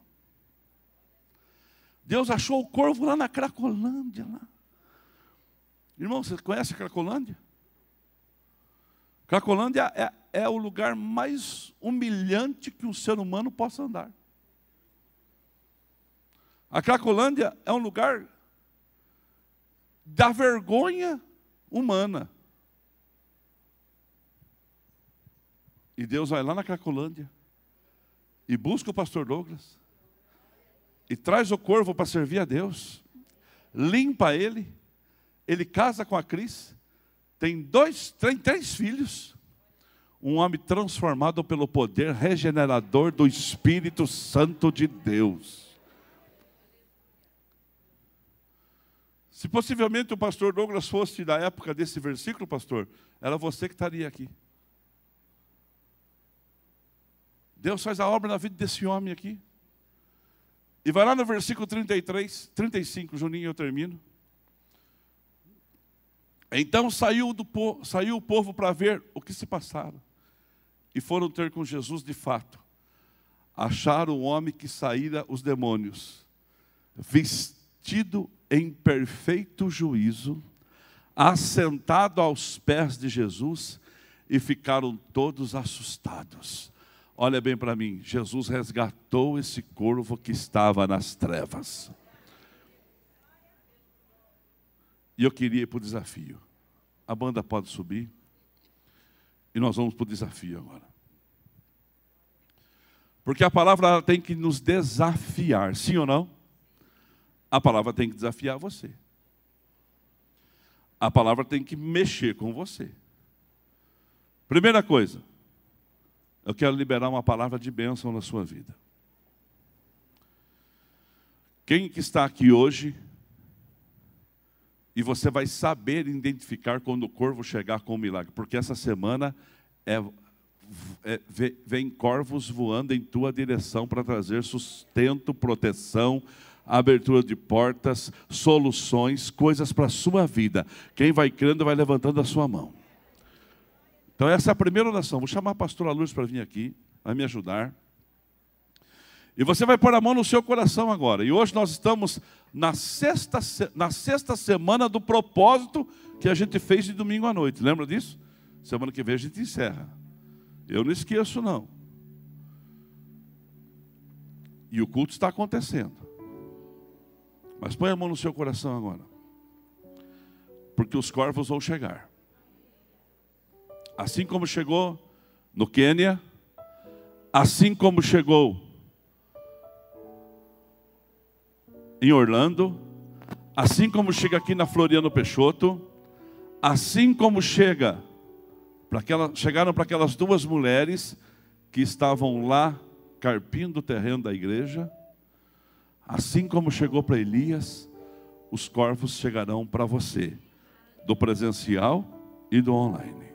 Deus achou o corvo lá na Cracolândia. Lá. Irmão, você conhece a Cracolândia? Cracolândia é, é o lugar mais humilhante que um ser humano possa andar. A Cracolândia é um lugar da vergonha humana. E Deus vai lá na Cracolândia e busca o pastor Douglas. E traz o corvo para servir a Deus, limpa ele, ele casa com a Cris, tem dois, tem três filhos, um homem transformado pelo poder regenerador do Espírito Santo de Deus. Se possivelmente o pastor Douglas fosse da época desse versículo, pastor, era você que estaria aqui. Deus faz a obra na vida desse homem aqui. E vai lá no versículo 33, 35, Juninho, eu termino. Então saiu, do, saiu o povo para ver o que se passara. E foram ter com Jesus de fato. Acharam o homem que saíra os demônios, vestido em perfeito juízo, assentado aos pés de Jesus, e ficaram todos assustados. Olha bem para mim, Jesus resgatou esse corvo que estava nas trevas. E eu queria ir para o desafio. A banda pode subir. E nós vamos para o desafio agora. Porque a palavra tem que nos desafiar, sim ou não? A palavra tem que desafiar você. A palavra tem que mexer com você. Primeira coisa, eu quero liberar uma palavra de bênção na sua vida. Quem que está aqui hoje e você vai saber identificar quando o corvo chegar com o milagre, porque essa semana é, é, vem corvos voando em tua direção para trazer sustento, proteção, abertura de portas, soluções, coisas para a sua vida. Quem vai crendo vai levantando a sua mão. Então, essa é a primeira oração. Vou chamar a pastora Luz para vir aqui, vai me ajudar. E você vai pôr a mão no seu coração agora. E hoje nós estamos na sexta, na sexta semana do propósito que a gente fez de domingo à noite. Lembra disso? Semana que vem a gente encerra. Eu não esqueço, não. E o culto está acontecendo. Mas põe a mão no seu coração agora. Porque os corvos vão chegar. Assim como chegou no Quênia, assim como chegou em Orlando, assim como chega aqui na Floriano Peixoto, assim como chega para aquela, chegaram para aquelas duas mulheres que estavam lá carpindo o terreno da igreja, assim como chegou para Elias, os corvos chegarão para você, do presencial e do online.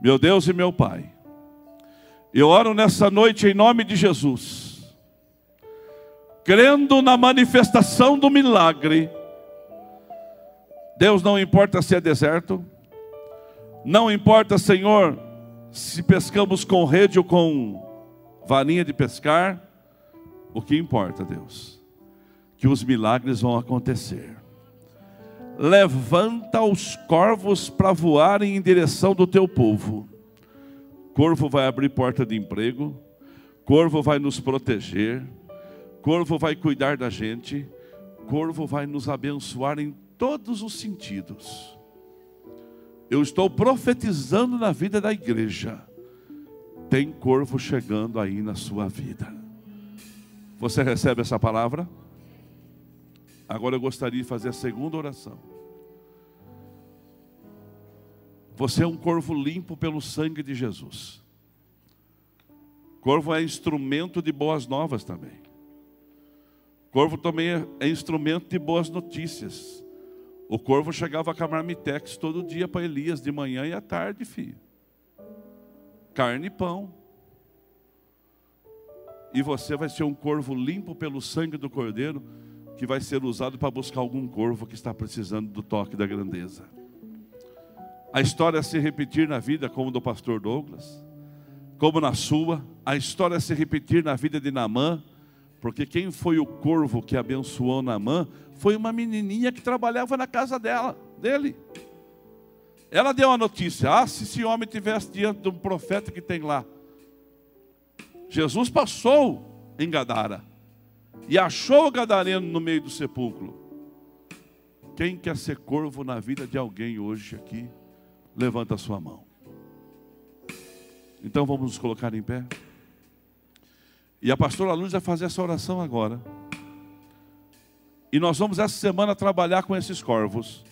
Meu Deus e meu Pai, eu oro nessa noite em nome de Jesus, crendo na manifestação do milagre. Deus não importa se é deserto, não importa, Senhor, se pescamos com rede ou com varinha de pescar, o que importa, Deus, que os milagres vão acontecer levanta os corvos para voarem em direção do teu povo. Corvo vai abrir porta de emprego, corvo vai nos proteger, corvo vai cuidar da gente, corvo vai nos abençoar em todos os sentidos. Eu estou profetizando na vida da igreja. Tem corvo chegando aí na sua vida. Você recebe essa palavra? Agora eu gostaria de fazer a segunda oração. Você é um corvo limpo pelo sangue de Jesus. Corvo é instrumento de boas novas também. Corvo também é, é instrumento de boas notícias. O corvo chegava com a marmitex todo dia para Elias, de manhã e à tarde, filho. carne e pão. E você vai ser um corvo limpo pelo sangue do cordeiro, que vai ser usado para buscar algum corvo que está precisando do toque da grandeza. A história se repetir na vida, como do pastor Douglas, como na sua, a história se repetir na vida de Namã, porque quem foi o corvo que abençoou Namã foi uma menininha que trabalhava na casa dela, dele. Ela deu a notícia: ah, se esse homem tivesse diante de um profeta que tem lá. Jesus passou em Gadara e achou o gadareno no meio do sepulcro. Quem quer ser corvo na vida de alguém hoje aqui, levanta a sua mão. Então vamos nos colocar em pé. E a pastora Luz vai fazer essa oração agora. E nós vamos essa semana trabalhar com esses corvos.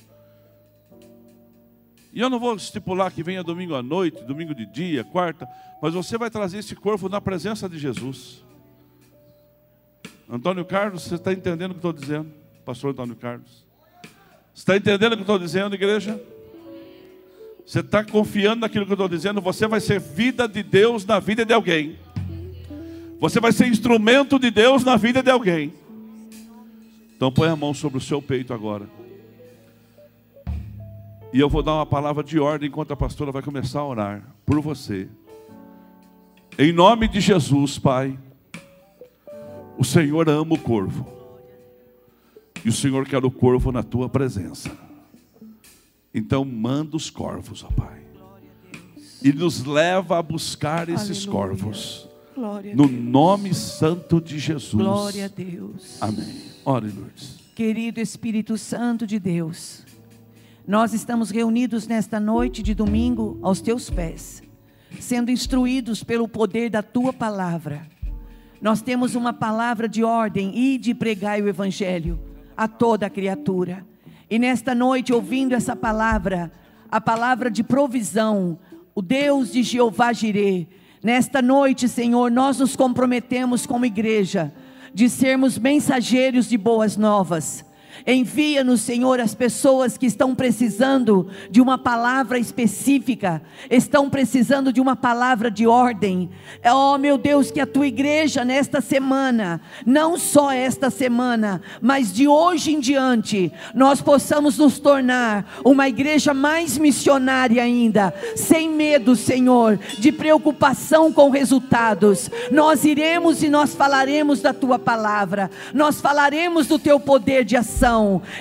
E eu não vou estipular que venha domingo à noite, domingo de dia, quarta, mas você vai trazer esse corvo na presença de Jesus. Antônio Carlos, você está entendendo o que estou dizendo? Pastor Antônio Carlos. Você está entendendo o que estou dizendo, igreja? Você está confiando naquilo que eu estou dizendo? Você vai ser vida de Deus na vida de alguém. Você vai ser instrumento de Deus na vida de alguém. Então põe a mão sobre o seu peito agora. E eu vou dar uma palavra de ordem enquanto a pastora vai começar a orar por você. Em nome de Jesus, Pai. O Senhor ama o corvo. E o Senhor quer o corvo na tua presença. Então manda os corvos, ó Pai. E nos leva a buscar esses Aleluia. corvos. no Deus. nome santo de Jesus. Glória a Deus. Amém. Ore, Lourdes. Querido Espírito Santo de Deus, nós estamos reunidos nesta noite de domingo aos teus pés, sendo instruídos pelo poder da tua palavra. Nós temos uma palavra de ordem e de pregar o evangelho a toda criatura. E nesta noite, ouvindo essa palavra, a palavra de provisão, o Deus de Jeová Jireh, nesta noite, Senhor, nós nos comprometemos como igreja de sermos mensageiros de boas novas Envia-nos, Senhor, as pessoas que estão precisando de uma palavra específica, estão precisando de uma palavra de ordem. Oh, meu Deus, que a tua igreja nesta semana, não só esta semana, mas de hoje em diante, nós possamos nos tornar uma igreja mais missionária ainda, sem medo, Senhor, de preocupação com resultados. Nós iremos e nós falaremos da tua palavra, nós falaremos do teu poder de ação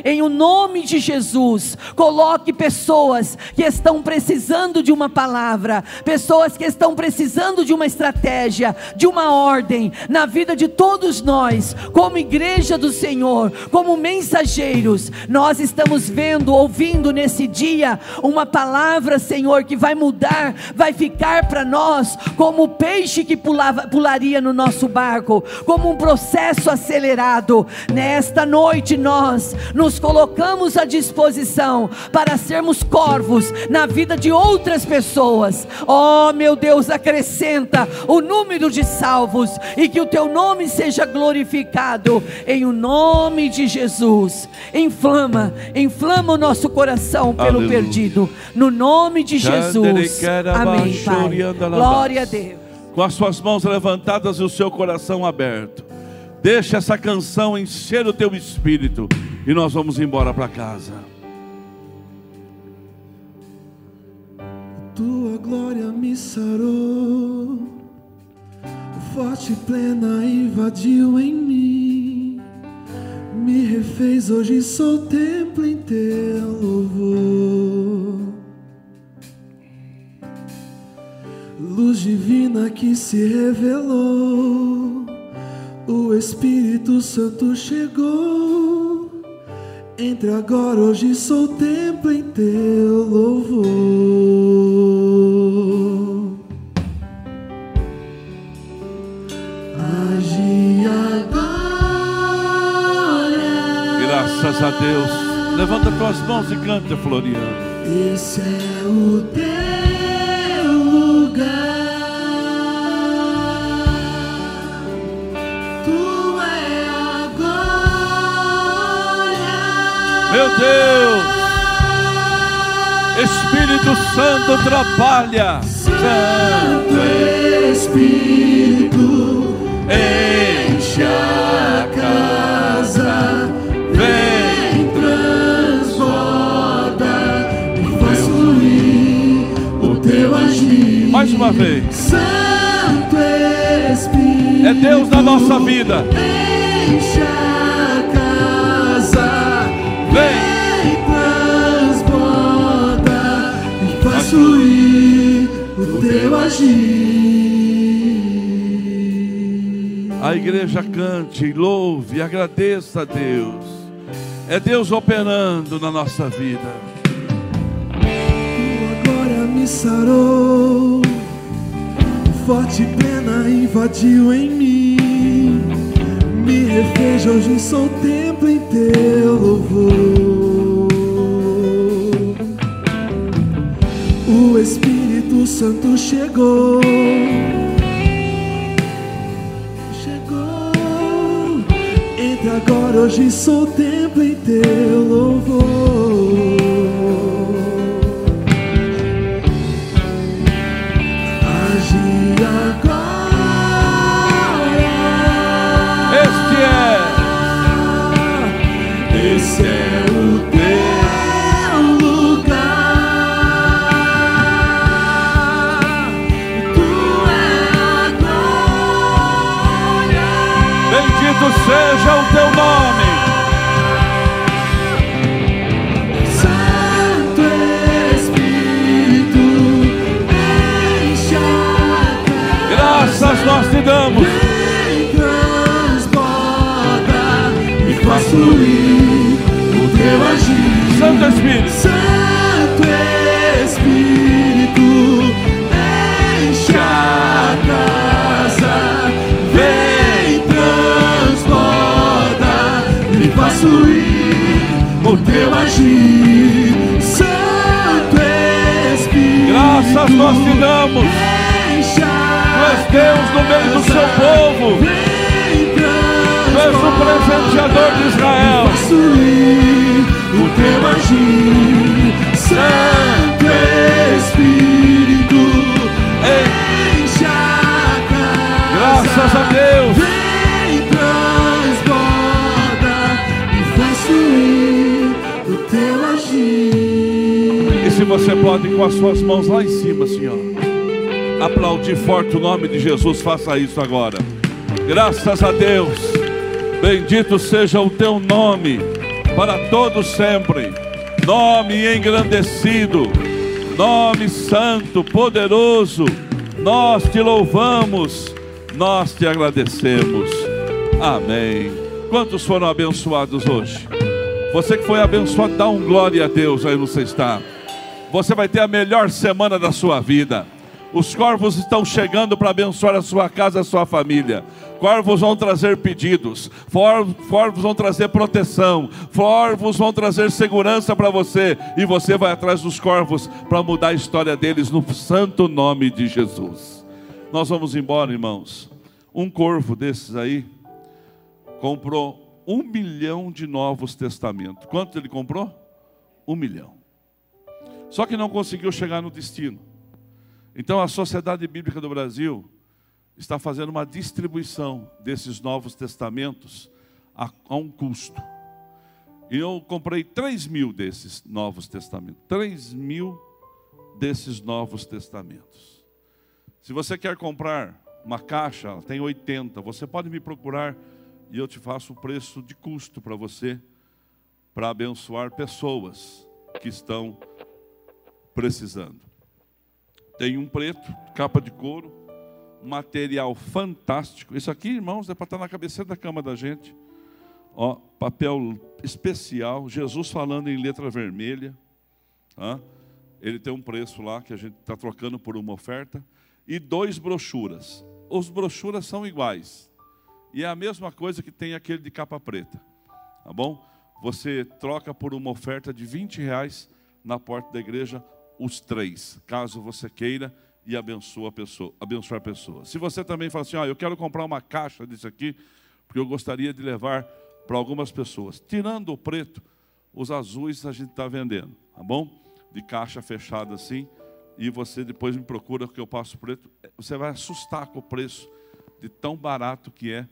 Em o nome de Jesus, coloque pessoas que estão precisando de uma palavra, pessoas que estão precisando de uma estratégia, de uma ordem na vida de todos nós, como igreja do Senhor, como mensageiros. Nós estamos vendo, ouvindo nesse dia uma palavra, Senhor, que vai mudar, vai ficar para nós como o peixe que pulava, pularia no nosso barco, como um processo acelerado. Nesta noite nós nós nos colocamos à disposição para sermos corvos na vida de outras pessoas. Oh, meu Deus, acrescenta o número de salvos e que o teu nome seja glorificado em o nome de Jesus. Inflama, inflama o nosso coração pelo Aleluia. perdido. No nome de Jesus. Amém, Pai. Glória a Deus. Com as suas mãos levantadas e o seu coração aberto. Deixa essa canção encher o teu espírito e nós vamos embora para casa. Tua glória me sarou, forte e plena invadiu em mim, me refez. Hoje sou templo em teu louvor. Luz divina que se revelou o Espírito Santo chegou. Entre agora, hoje sou templo em teu louvor. Agi agora. Graças a Deus. Levanta tuas mãos e canta, Floriano. Esse é o teu lugar. Meu Deus, Espírito Santo trabalha. Santo Espírito, enche a casa, vem transborda e faz fluir o teu agir. Mais uma vez. Santo Espírito, É Deus na nossa vida. enche a teu agir. A igreja cante, louve, agradeça a Deus. É Deus operando na nossa vida. Tua glória me sarou, forte pena invadiu em mim, me refez, hoje sou templo em teu louvor. Santo chegou. Chegou, entra agora, hoje sou templo em teu louvor. Damos. Vem transborda e faz fluir o teu agir. Santo Espírito. Santo Espírito, enche a casa, vem transborda e faz fluir o teu agir. Santo Espírito, Graças nós te damos. Deus no meio do seu povo. Vem Tu és o presenteador de Israel. O teu agir, Santo Espírito, enche a casa. Graças a Deus. Vem transborda e faz fluir o teu agir. E se você pode, com as suas mãos lá em cima, Senhor, aplaudir forte o nome de Jesus, faça isso agora. Graças a Deus, bendito seja o teu nome, para todos sempre. Nome engrandecido, nome santo, poderoso. Nós te louvamos, nós te agradecemos. Amém. Quantos foram abençoados hoje? Você que foi abençoado, dá um glória a Deus aí onde você está. Você vai ter a melhor semana da sua vida. Os corvos estão chegando para abençoar a sua casa, a sua família. Corvos vão trazer pedidos, corvos vão trazer proteção, corvos vão trazer segurança para você, e você vai atrás dos corvos para mudar a história deles no santo nome de Jesus. Nós vamos embora, irmãos. Um corvo desses aí comprou um milhão de novos testamentos. Quanto ele comprou? Um milhão. Só que não conseguiu chegar no destino. Então a Sociedade Bíblica do Brasil está fazendo uma distribuição desses novos testamentos a, a um custo. E eu comprei 3 mil desses novos testamentos. 3 mil desses novos testamentos. Se você quer comprar uma caixa, ela tem 80, você pode me procurar e eu te faço o preço de custo para você, para abençoar pessoas que estão precisando. Tem um preto, capa de couro, material fantástico. Isso aqui, irmãos, é para estar na cabeceira da cama da gente. Ó, papel especial, Jesus falando em letra vermelha. Tá? Ele tem um preço lá que a gente está trocando por uma oferta. E dois brochuras. Os brochuras são iguais. E é a mesma coisa que tem aquele de capa preta. Tá bom? Você troca por uma oferta de 20 reais na porta da igreja, os três, caso você queira e abençoa a pessoa, abençoar a pessoa. Se você também fala assim, ah, eu quero comprar uma caixa disso aqui, porque eu gostaria de levar para algumas pessoas. Tirando o preto, os azuis a gente está vendendo, tá bom? De caixa fechada assim, e você depois me procura que eu passo preto, você vai assustar com o preço de tão barato que é,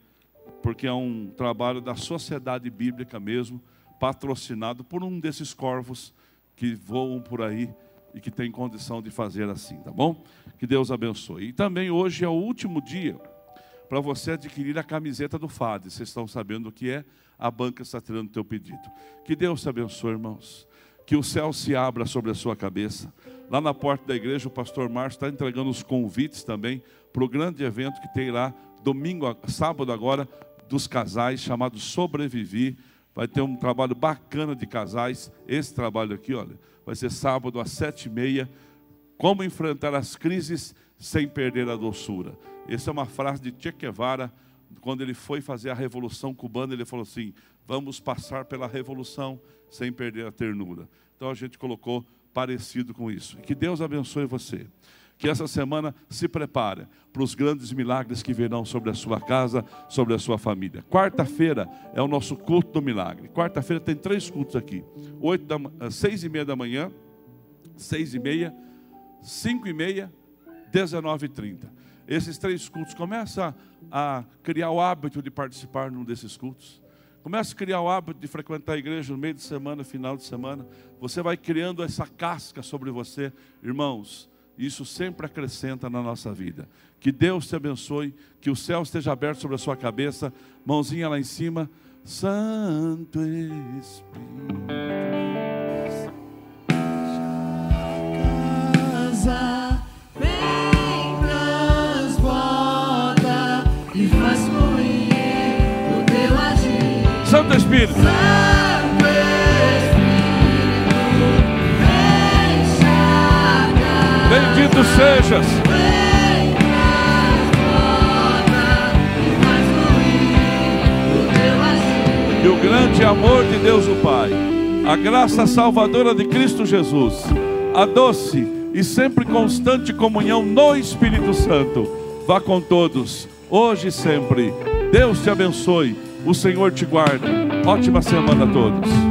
porque é um trabalho da sociedade bíblica mesmo, patrocinado por um desses corvos que voam por aí e que tem condição de fazer assim, tá bom? Que Deus abençoe. E também hoje é o último dia para você adquirir a camiseta do FAD. Vocês estão sabendo o que é? A banca está tirando o teu pedido. Que Deus te abençoe, irmãos. Que o céu se abra sobre a sua cabeça. Lá na porta da igreja, o pastor Márcio está entregando os convites também para o grande evento que tem lá, domingo, sábado agora, dos casais, chamado Sobreviver. Vai ter um trabalho bacana de casais. Esse trabalho aqui, olha, vai ser sábado às sete e meia. Como enfrentar as crises sem perder a doçura. Essa é uma frase de Che Guevara, quando ele foi fazer a Revolução Cubana, ele falou assim: vamos passar pela Revolução sem perder a ternura. Então a gente colocou parecido com isso. Que Deus abençoe você. Que essa semana se prepare para os grandes milagres que virão sobre a sua casa, sobre a sua família. Quarta-feira é o nosso culto do milagre. Quarta-feira tem três cultos aqui: oito da, eh, seis e meia da manhã, seis e meia, cinco e meia, dezenove e trinta. Esses três cultos começa a, criar o hábito de participar num desses cultos. Começa a criar o hábito de frequentar a igreja no meio de semana, final de semana. Você vai criando essa casca sobre você, irmãos. Isso sempre acrescenta na nossa vida. Que Deus te abençoe, que o céu esteja aberto sobre a sua cabeça, mãozinha lá em cima. Santo Espírito. Casa, vem, transborda e faz fluir o teu agir. Santo Espírito. Santo Bendito sejas. E o grande amor de Deus o Pai, a graça salvadora de Cristo Jesus, a doce e sempre constante comunhão no Espírito Santo, vá com todos, hoje e sempre. Deus te abençoe, o Senhor te guarde. Ótima semana a todos.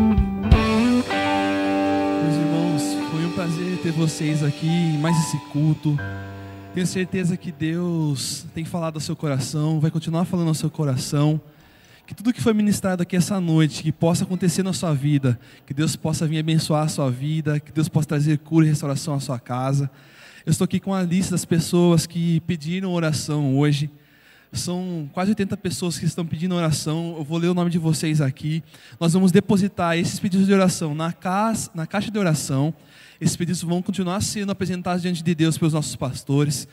Vocês aqui em mais esse culto. Tenho certeza que Deus tem falado ao seu coração, vai continuar falando ao seu coração. Que tudo que foi ministrado aqui essa noite, que possa acontecer na sua vida, que Deus possa vir abençoar a sua vida, que Deus possa trazer cura e restauração à sua casa. Eu estou aqui com a lista das pessoas que pediram oração hoje. São quase 80 pessoas que estão pedindo oração. Eu vou ler o nome de vocês aqui. Nós vamos depositar esses pedidos de oração na, casa, na caixa de oração. Esses pedidos vão continuar sendo apresentados diante de Deus pelos nossos pastores.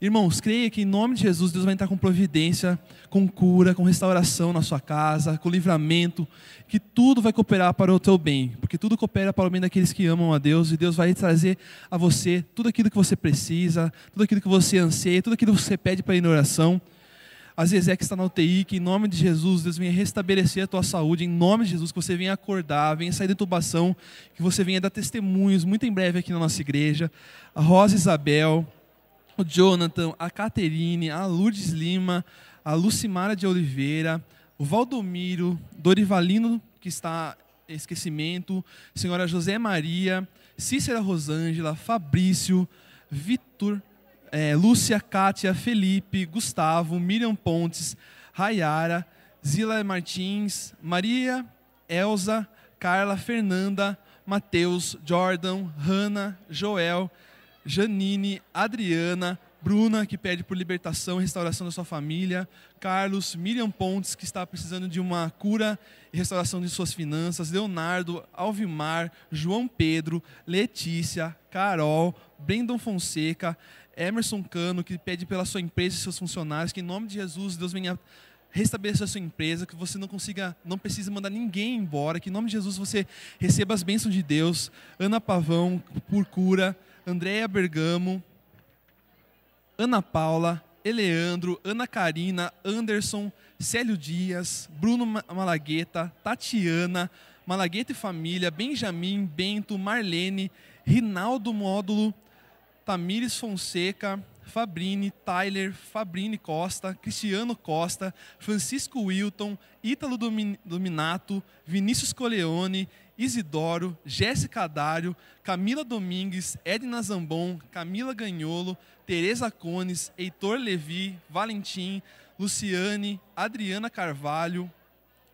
Irmãos, creia que em nome de Jesus, Deus vai entrar com providência, com cura, com restauração na sua casa, com livramento, que tudo vai cooperar para o teu bem, porque tudo coopera para o bem daqueles que amam a Deus, e Deus vai trazer a você tudo aquilo que você precisa, tudo aquilo que você anseia, tudo aquilo que você pede para ir na oração. A Zezé que está na UTI, que em nome de Jesus, Deus venha restabelecer a tua saúde, em nome de Jesus, que você venha acordar, venha sair da intubação, que você venha dar testemunhos muito em breve aqui na nossa igreja. A Rosa Isabel, o Jonathan, a Caterine, a Lourdes Lima, a Lucimara de Oliveira, o Valdomiro, Dorivalino, que está em esquecimento, senhora José Maria, Cícera Rosângela, Fabrício, Vitor, eh, Lúcia, Kátia, Felipe, Gustavo, Miriam Pontes, Rayara, Zila Martins, Maria, Elza, Carla, Fernanda, Matheus, Jordan, Hanna, Joel, Janine, Adriana, Bruna, que pede por libertação e restauração da sua família, Carlos, Miriam Pontes, que está precisando de uma cura e restauração de suas finanças, Leonardo, Alvimar, João Pedro, Letícia, Carol, Brendon Fonseca, Emerson Cano, que pede pela sua empresa e seus funcionários, que em nome de Jesus, Deus venha restabelecer a sua empresa, que você não consiga, não precise mandar ninguém embora, que em nome de Jesus você receba as bênçãos de Deus. Ana Pavão, por cura, Andréia Bergamo, Ana Paula, Eleandro, Ana Karina, Anderson, Célio Dias, Bruno Ma- Malagueta, Tatiana, Malagueta e Família, Benjamin, Bento, Marlene, Rinaldo Módulo, Tamires Fonseca, Fabrini, Tyler, Fabrini Costa, Cristiano Costa, Francisco Wilton, Ítalo Dominato, Vinícius Coleone, Isidoro, Jéssica Dário, Camila Domingues, Edna Zambon, Camila Ganholo, Tereza Cones, Heitor Levi, Valentim, Luciane, Adriana Carvalho,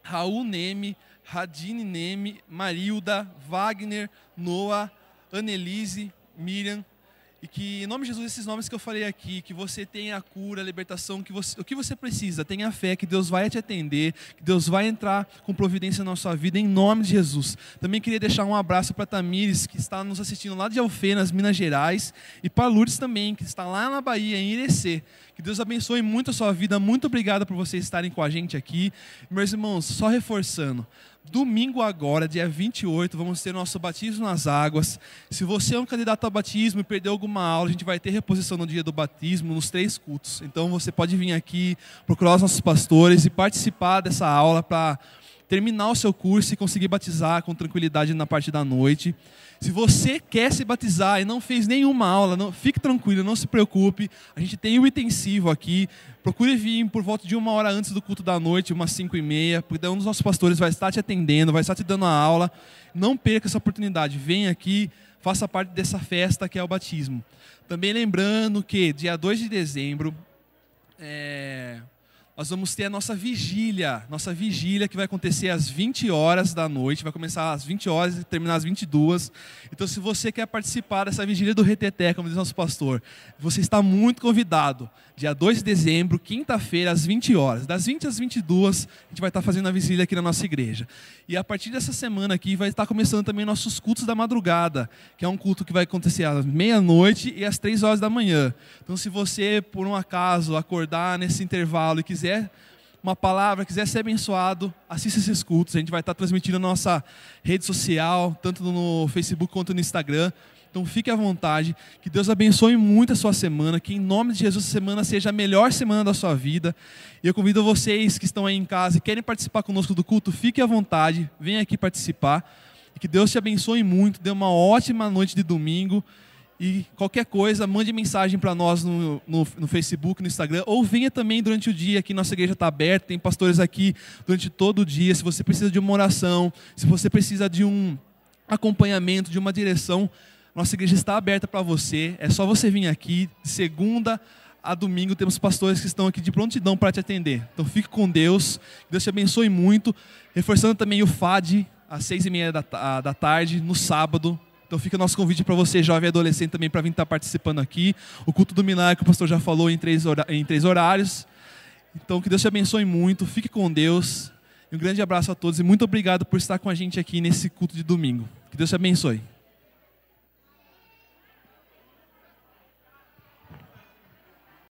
Raul Neme, Radine Neme, Marilda, Wagner, Noah, Annelise, Miriam, e que, em nome de Jesus, esses nomes que eu falei aqui, que você tenha a cura, a libertação, que você, o que você precisa, tenha fé, que Deus vai te atender, que Deus vai entrar com providência na sua vida, em nome de Jesus. Também queria deixar um abraço para Tamires, que está nos assistindo lá de Alfenas, Minas Gerais, e para Lourdes também, que está lá na Bahia, em Irecê. Que Deus abençoe muito a sua vida. Muito obrigado por vocês estarem com a gente aqui. Meus irmãos, só reforçando, Domingo agora, dia 28, vamos ter nosso batismo nas águas. Se você é um candidato a batismo e perdeu alguma aula, a gente vai ter reposição no dia do batismo, nos três cultos. Então você pode vir aqui, procurar os nossos pastores e participar dessa aula para terminar o seu curso e conseguir batizar com tranquilidade na parte da noite. Se você quer se batizar e não fez nenhuma aula, não, fique tranquilo, não se preocupe. A gente tem o intensivo aqui. Procure vir por volta de uma hora antes do culto da noite, umas cinco e meia, porque um dos nossos pastores vai estar te atendendo, vai estar te dando a aula. Não perca essa oportunidade. Venha aqui, faça parte dessa festa que é o batismo. Também lembrando que dia 2 de dezembro, é, nós vamos ter a nossa vigília, nossa vigília que vai acontecer às 20 horas da noite, vai começar às 20 horas e terminar às 22. Então, se você quer participar dessa vigília do Reteté, como diz nosso pastor, você está muito convidado. Dia 2 de dezembro, quinta-feira, às 20 horas. Das 20 às 22, a gente vai estar fazendo a vigília aqui na nossa igreja. E a partir dessa semana aqui, vai estar começando também nossos cultos da madrugada, que é um culto que vai acontecer às meia-noite e às 3 horas da manhã. Então, se você, por um acaso, acordar nesse intervalo e quiser quiser uma palavra, quiser ser abençoado, assista esses cultos. A gente vai estar transmitindo na nossa rede social, tanto no Facebook quanto no Instagram. Então fique à vontade, que Deus abençoe muito a sua semana, que em nome de Jesus a semana seja a melhor semana da sua vida. E eu convido vocês que estão aí em casa e querem participar conosco do culto, fique à vontade, venha aqui participar. E que Deus te abençoe muito, dê uma ótima noite de domingo. E qualquer coisa, mande mensagem para nós no, no, no, Facebook, no Instagram, ou venha também durante o dia, aqui nossa igreja está aberta, tem pastores aqui durante todo o dia. Se você precisa de uma oração, se você precisa de um acompanhamento, de uma direção, nossa igreja está aberta para você. É só você vir aqui, de segunda a domingo, temos pastores que estão aqui de prontidão para te atender. Então fique com Deus, Deus te abençoe muito. Reforçando também o FAD, às seis e meia da, da tarde, no sábado, então fica o nosso convite para você, jovem e adolescente, também para vir estar tá participando aqui. O culto do milagre, o pastor já falou em três, em três horários. Então que Deus te abençoe muito, fique com Deus. Um grande abraço a todos e muito obrigado por estar com a gente aqui nesse culto de domingo. Que Deus te abençoe.